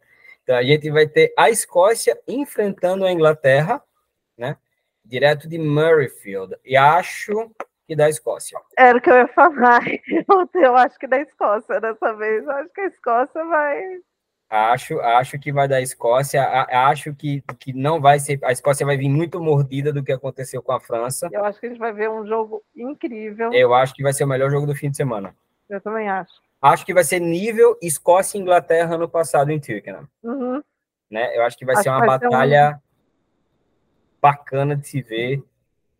Então a gente vai ter a Escócia enfrentando a Inglaterra, né? Direto de Murrayfield. E acho que da Escócia. Era o que eu ia falar. Eu, eu acho que da Escócia dessa vez. Eu acho que a Escócia vai. Acho, acho que vai da Escócia. Acho que, que não vai ser. A Escócia vai vir muito mordida do que aconteceu com a França. Eu acho que a gente vai ver um jogo incrível. Eu acho que vai ser o melhor jogo do fim de semana. Eu também acho. Acho que vai ser nível Escócia e Inglaterra no passado em Twickenham. Uhum. Né? Eu acho que vai acho ser uma vai batalha ser um... bacana de se ver.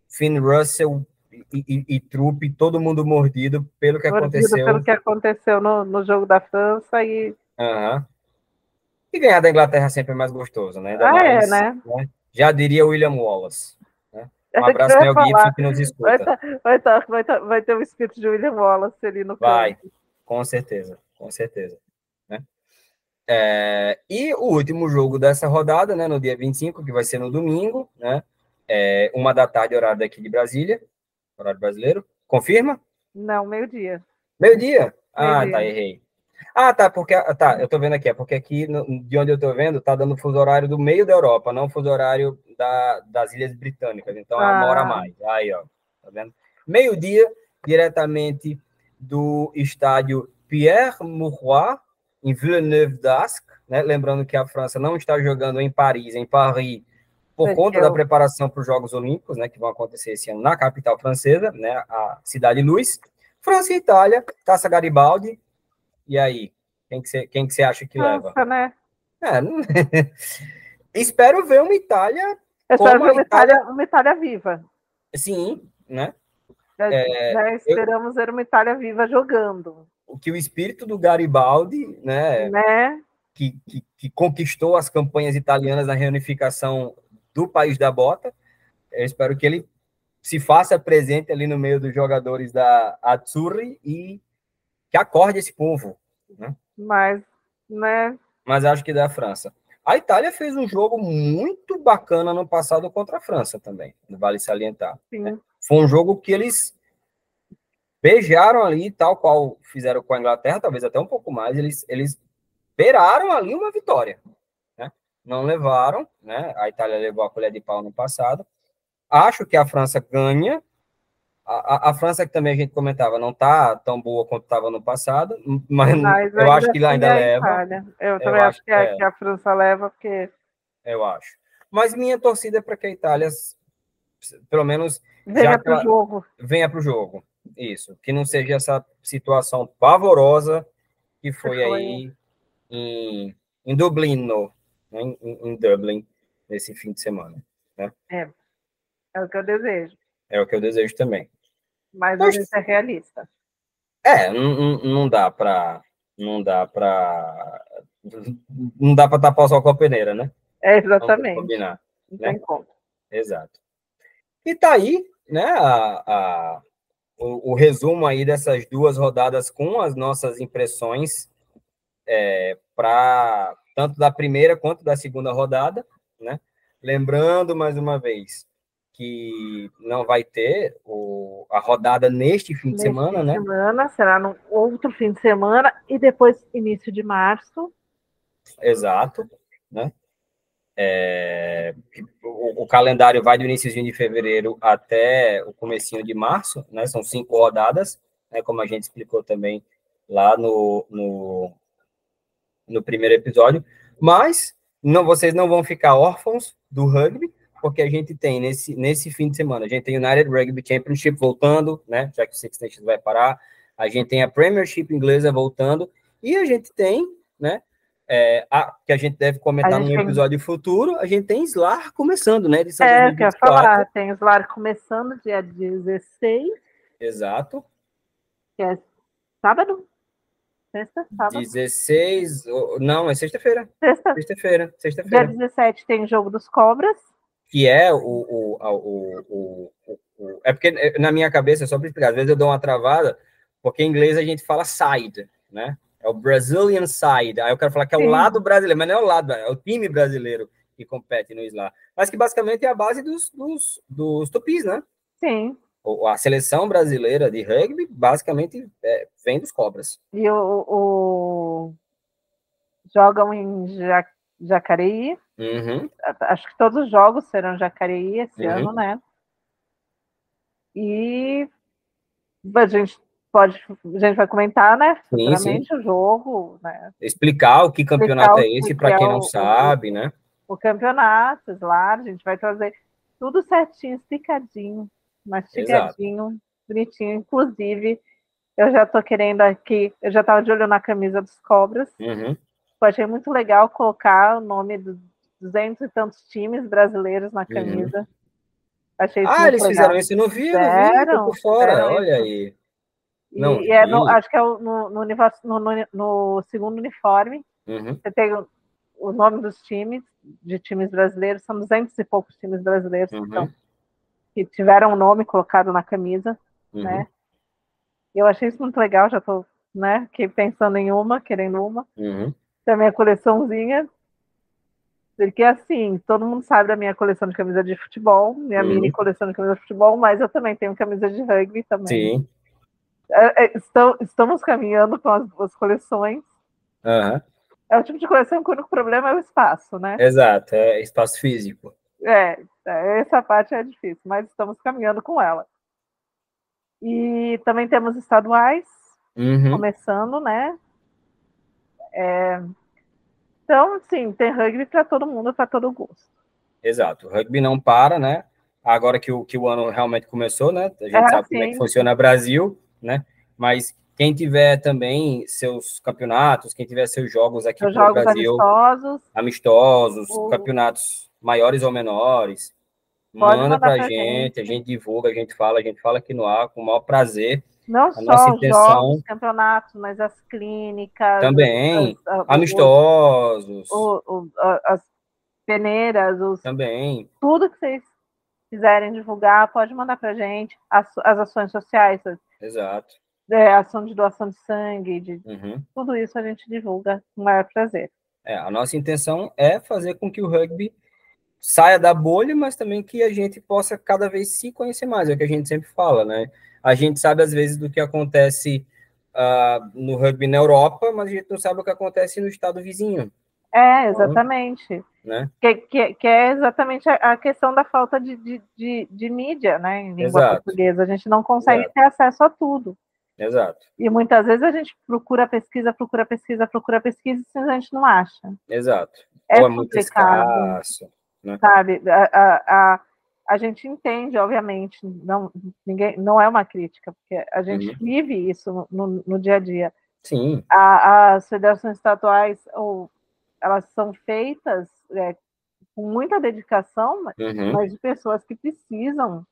Finn Russell e, e, e, trupe, todo mundo mordido pelo que mordido aconteceu. Pelo que aconteceu no, no jogo da França e. Uhum. E ganhar da Inglaterra sempre é mais gostoso, né? Ainda ah, mais, é, né? né? Já diria William Wallace. Né? Um abraço, Mel Gibson, que nos escuta. Vai, tá, vai, tá, vai, tá, vai ter o espírito de William Wallace ali no Vai. Campo. Com certeza, com certeza. Né? É, e o último jogo dessa rodada, né, no dia 25, que vai ser no domingo, né, é, uma da tarde, horário daqui de Brasília, horário brasileiro. Confirma? Não, meio-dia. Meio-dia? Ah, meio tá, errei. Ah, tá, porque, tá, eu tô vendo aqui, é porque aqui, de onde eu tô vendo, tá dando fuso horário do meio da Europa, não fuso horário da, das Ilhas Britânicas, então é ah. uma hora mais. Aí, ó, tá vendo? Meio-dia, diretamente do estádio Pierre Mauroy, em Villeneuve d'Ascq, né? lembrando que a França não está jogando em Paris, em Paris, por conta da preparação para os Jogos Olímpicos, né, que vão acontecer esse ano na capital francesa, né, a Cidade Luz. França e Itália, Taça Garibaldi. E aí, quem que você quem que acha que Nossa, leva? né? É, não... espero ver uma Itália. Eu espero ver uma Itália... Itália, uma Itália viva. Sim, né? Já, é, já esperamos eu, ver uma Itália viva jogando. O que o espírito do Garibaldi, né, né? Que, que, que, conquistou as campanhas italianas na reunificação do país da bota, eu espero que ele se faça presente ali no meio dos jogadores da Azzurri e que acorde esse povo, né? Mas, né? Mas acho que da França. A Itália fez um jogo muito bacana no passado contra a França também, vale salientar. Né? Foi um jogo que eles beijaram ali, tal qual fizeram com a Inglaterra, talvez até um pouco mais, eles, eles beiraram ali uma vitória. Não levaram, né? A Itália levou a colher de pau no passado. Acho que a França ganha. A, a, a França, que também a gente comentava, não está tão boa quanto estava no passado, mas, mas eu acho que lá ainda leva. Itália. Eu também eu acho, que, é, que a França leva, porque. Eu acho. Mas minha torcida é para que a Itália, pelo menos. Venha para o jogo. Venha para o jogo. Isso. Que não seja essa situação pavorosa que foi, que foi. aí em, em Dublin, no, né? em, em, Dublin, nesse fim de semana. Né? É. É o que eu desejo. É o que eu desejo também. Mas, Mas a gente é realista. É, não, não dá para não dá para não dá para tapar o sol com a peneira, né? É exatamente. combinar, não né? tem como. Exato. E tá aí, né, a, a o, o, resumo aí dessas duas rodadas com as nossas impressões é, para tanto da primeira quanto da segunda rodada, né? Lembrando mais uma vez que não vai ter o, a rodada neste fim de neste semana, fim né? Semana será no outro fim de semana e depois início de março. Exato, né? É, o, o, calendário vai do início de fevereiro até o comecinho de março, né? São cinco rodadas, né? Como a gente explicou também lá no, no, no primeiro episódio. Mas não, vocês não vão ficar órfãos do rugby, porque a gente tem nesse, nesse fim de semana, a gente tem United Rugby Championship voltando, né? Já que o Six Nations vai parar, a gente tem a Premiership inglesa voltando, e a gente tem, né? É, a, que a gente deve comentar num episódio tem... futuro, a gente tem SLAR começando, né? De é, quer falar, tem SLAR começando dia 16. Exato. Que é sábado? Sexta, sábado. 16, não, é sexta-feira. Sexta. Sexta-feira, sexta-feira. Dia 17 tem Jogo dos Cobras. Que é o, o, o, o, o É porque é, na minha cabeça, só para explicar, às vezes eu dou uma travada, porque em inglês a gente fala side, né? É o Brazilian side. Aí eu quero falar que é o lado brasileiro, mas não é o lado, é o time brasileiro que compete no Isla. Mas que basicamente é a base dos, dos, dos tupis, né? Sim a seleção brasileira de rugby basicamente é, vem dos cobras. E o, o... jogam em ja... Jacareí. Uhum. Acho que todos os jogos serão Jacareí esse uhum. ano, né? E a gente pode, a gente vai comentar, né? Sim, o jogo, né? Explicar o que campeonato é esse para quem é não o, sabe, né? O campeonato, lá, a gente vai trazer tudo certinho, explicadinho mastigadinho, bonitinho. Inclusive, eu já tô querendo aqui, eu já tava de olho na camisa dos cobras. Uhum. Eu achei muito legal colocar o nome dos duzentos e tantos times brasileiros na uhum. camisa. Uhum. Achei ah, eles legal. fizeram isso no vi, não por fora, olha aí. Não, e, é no, acho que é no, no, no, no segundo uniforme. Uhum. Você tem o, o, nome dos times, de times brasileiros, são duzentos e poucos times brasileiros uhum. que estão que tiveram o um nome colocado na camisa, uhum. né? Eu achei isso muito legal, já tô, né, que pensando em uma, querendo uma. Uhum. Da minha coleçãozinha. Porque assim, todo mundo sabe da minha coleção de camisa de futebol, minha uhum. mini coleção de camisa de futebol, mas eu também tenho camisa de rugby também. Sim. É, é, estão, estamos caminhando com as duas coleções. Uhum. É o tipo de coleção que o único problema é o espaço, né? Exato, é espaço físico. É, essa parte é difícil, mas estamos caminhando com ela. E também temos estaduais, uhum. começando, né? É, então, sim, tem rugby para todo mundo, para todo gosto. Exato, o rugby não para, né? Agora que o, que o ano realmente começou, né? A gente é, sabe sim. como é que funciona o Brasil, né? Mas quem tiver também seus campeonatos, quem tiver seus jogos aqui no Brasil, amistosos, amistosos o... campeonatos maiores ou menores, Pode manda pra, pra gente, gente, a gente divulga, a gente fala, a gente fala aqui no ar com o maior prazer. Não a só nossa intenção, jogos, campeonatos, mas as clínicas. Também, as, as, amistosos. O, o, as peneiras, os, também. Tudo que vocês quiserem divulgar, pode mandar pra gente. As, as ações sociais. Exato. É, ação de doação de sangue, de, uhum. tudo isso a gente divulga com o maior prazer. É, a nossa intenção é fazer com que o rugby saia da bolha, mas também que a gente possa cada vez se conhecer mais, é o que a gente sempre fala, né? A gente sabe às vezes do que acontece uh, no rugby na Europa, mas a gente não sabe o que acontece no estado vizinho. É, exatamente. Né? Que, que, que é exatamente a, a questão da falta de, de, de, de, mídia, né, em língua Exato. portuguesa. A gente não consegue Exato. ter acesso a tudo. Exato. E muitas vezes a gente procura pesquisa, procura pesquisa, procura pesquisa e a gente não acha. Exato. É, Ou é muito escasso. Né? Sabe? A, a, a, a, gente entende, obviamente, não, ninguém, não é uma crítica, porque a gente uhum. vive isso no, no, dia a dia. Sim. as federações estaduais, ou, elas são feitas é, com muita dedicação, uhum. mas de pessoas que precisam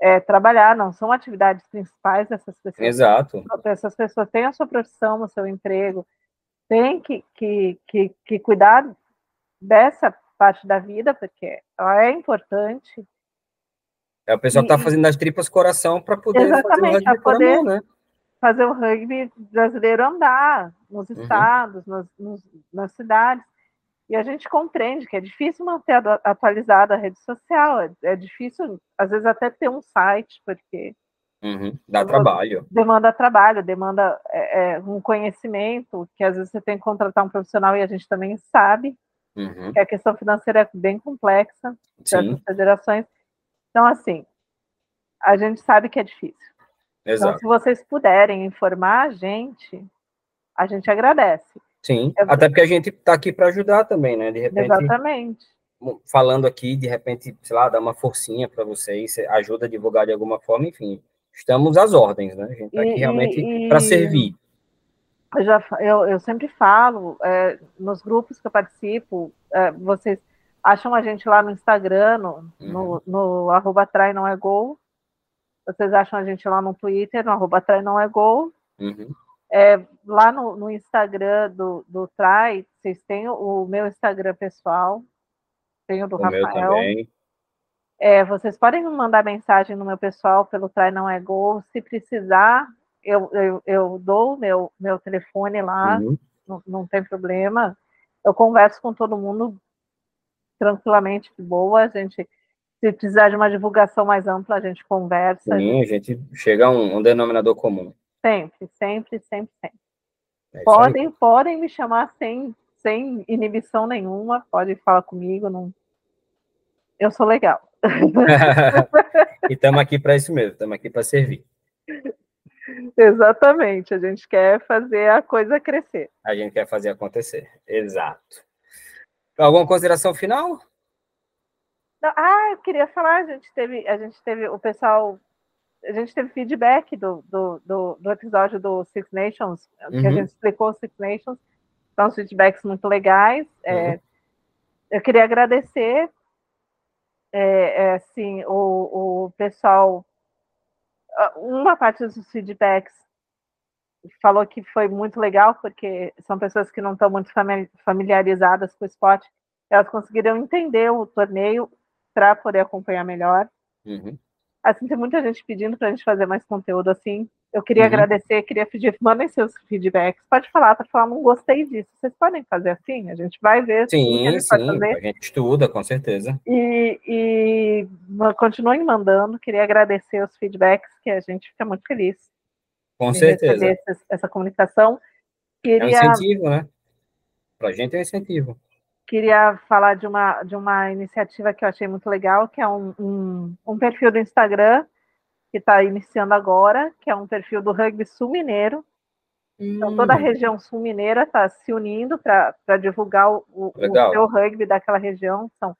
é, trabalhar, não são atividades principais dessas pessoas. Exato. Essas pessoas têm a sua profissão, o seu emprego, têm que, que, que, que cuidar dessa parte da vida, porque ela é importante. É o pessoal que está fazendo as tripas coração para poder exatamente, fazer o rugby poder mão, né? fazer o rugby brasileiro andar nos uhum. estados, uhum. nos, nos, nas cidades. E a gente compreende que é difícil manter atualizada a rede social, é, é difícil, às vezes, até ter um site, porque. Uhum, dá trabalho. Demanda trabalho, demanda é, é, um conhecimento, que às vezes você tem que contratar um profissional e a gente também sabe uhum. que a questão financeira é bem complexa das federações. Então, assim, a gente sabe que é difícil. Então, Exato. Então, se vocês puderem informar a gente, a gente agradece. Sim, é até porque a gente está aqui para ajudar também, né? De repente. Exatamente. Falando aqui, de repente, sei lá, dar uma forcinha para vocês, ajuda a divulgar de alguma forma, enfim. Estamos às ordens, né? A gente está aqui realmente para servir. Eu, já, eu, eu sempre falo, é, nos grupos que eu participo, é, vocês acham a gente lá no Instagram, no, uhum. no, no arroba trai não é gol. Vocês acham a gente lá no Twitter, no arroba trai não é gol. Uhum. É, lá no, no, Instagram do, do Trai, vocês têm o, meu Instagram pessoal, tem o do o Rafael. É, vocês podem me mandar mensagem no meu pessoal pelo Trai Não É Gol. Se precisar, eu, eu, eu dou meu, meu telefone lá, uhum. não, não tem problema. Eu converso com todo mundo tranquilamente, de boa. A gente, se precisar de uma divulgação mais ampla, a gente conversa. Sim, a gente chega a um, um denominador comum. Sempre, sempre, sempre, sempre. É podem, podem me chamar sem, sem inibição nenhuma, podem falar comigo, não... eu sou legal. e estamos aqui para isso mesmo, estamos aqui para servir. Exatamente, a gente quer fazer a coisa crescer. A gente quer fazer acontecer, exato. Alguma consideração final? Não, ah, eu queria falar, a gente teve, a gente teve o pessoal a gente teve feedback do, do, do, do episódio do Six Nations, que uhum. a gente explicou Six Nations, são feedbacks muito legais. É, uhum. É, eu queria agradecer, é, é, assim, o, o pessoal, uma parte dos feedbacks falou que foi muito legal, porque são pessoas que não estão muito familiarizadas com o esporte, elas conseguiram entender o torneio para poder acompanhar melhor. Uhum. Assim, tem muita gente pedindo para a gente fazer mais conteúdo assim. Eu queria uhum. agradecer, queria pedir, mandem seus feedbacks. Pode falar, pode falar, não gostei disso. Vocês podem fazer assim? A gente vai ver. Sim, a sim, a gente estuda, com certeza. E, e continuem mandando. Queria agradecer os feedbacks, que a gente fica muito feliz. Com certeza. Essa, essa comunicação. Queria... É um incentivo, né? Para a gente é um incentivo queria falar de uma, de uma iniciativa que eu achei muito legal, que é um, um, um perfil do Instagram, que está iniciando agora, que é um perfil do rugby sul mineiro. Hum. Então, toda a hum. região sul mineira está se unindo para divulgar o, o, o seu rugby daquela região. São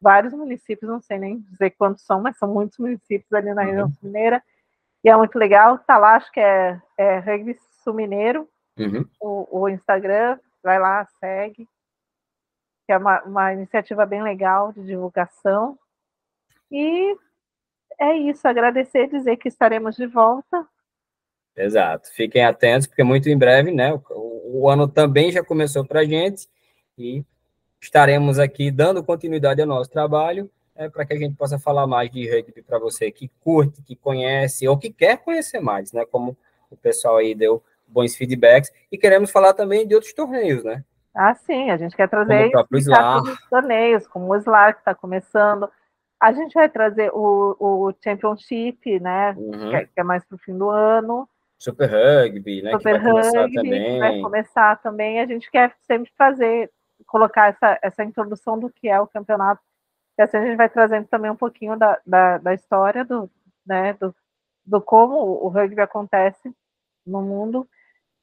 vários municípios, não sei nem dizer quantos são, mas são muitos municípios ali na uhum. região sul mineira. E é muito legal. Está lá, acho que é, é Rugby Sul Mineiro, uhum. o, o Instagram. Vai lá, segue que é uma, uma iniciativa bem legal de divulgação. E é isso, agradecer, dizer que estaremos de volta. Exato, fiquem atentos, porque muito em breve, né? O, o ano também já começou para a gente e estaremos aqui dando continuidade ao nosso trabalho é, para que a gente possa falar mais de rugby para você que curte, que conhece ou que quer conhecer mais, né? Como o pessoal aí deu bons feedbacks e queremos falar também de outros torneios, né? Ah, sim, a gente quer trazer os torneios, como o SLAR que está começando. A gente vai trazer o, o Championship, né? Uhum. Que, é, que, é, mais para o fim do ano. Super Rugby, né? Super que vai Rugby, começar também. vai começar também. A gente quer sempre fazer, colocar essa, essa introdução do que é o campeonato. E assim a gente vai trazendo também um pouquinho da, da, da história do, né, do, do como o rugby acontece no mundo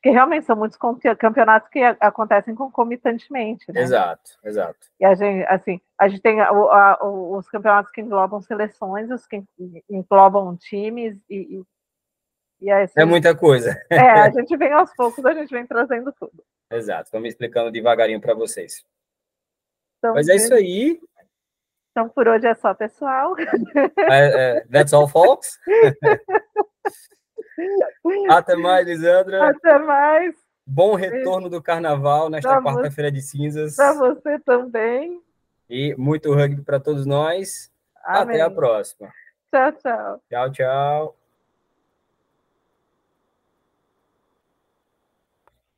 porque realmente são muitos campeonatos que acontecem concomitantemente, né? Exato, exato. E a gente, assim, a gente tem a, a, os campeonatos que englobam seleções, os que englobam times e, e, assim, é muita coisa. É, a gente vem aos poucos, a gente vem trazendo tudo. Exato, vamos explicando devagarinho para vocês. Então, Mas é isso aí. Então, por hoje é só, pessoal. É, é, that's all, folks. Até mais, Lisandra. Até mais. Bom retorno do carnaval nesta quarta-feira de cinzas. Para você também. E muito rugby para todos nós. Amém. Até a próxima. Tchau, tchau. Tchau, tchau.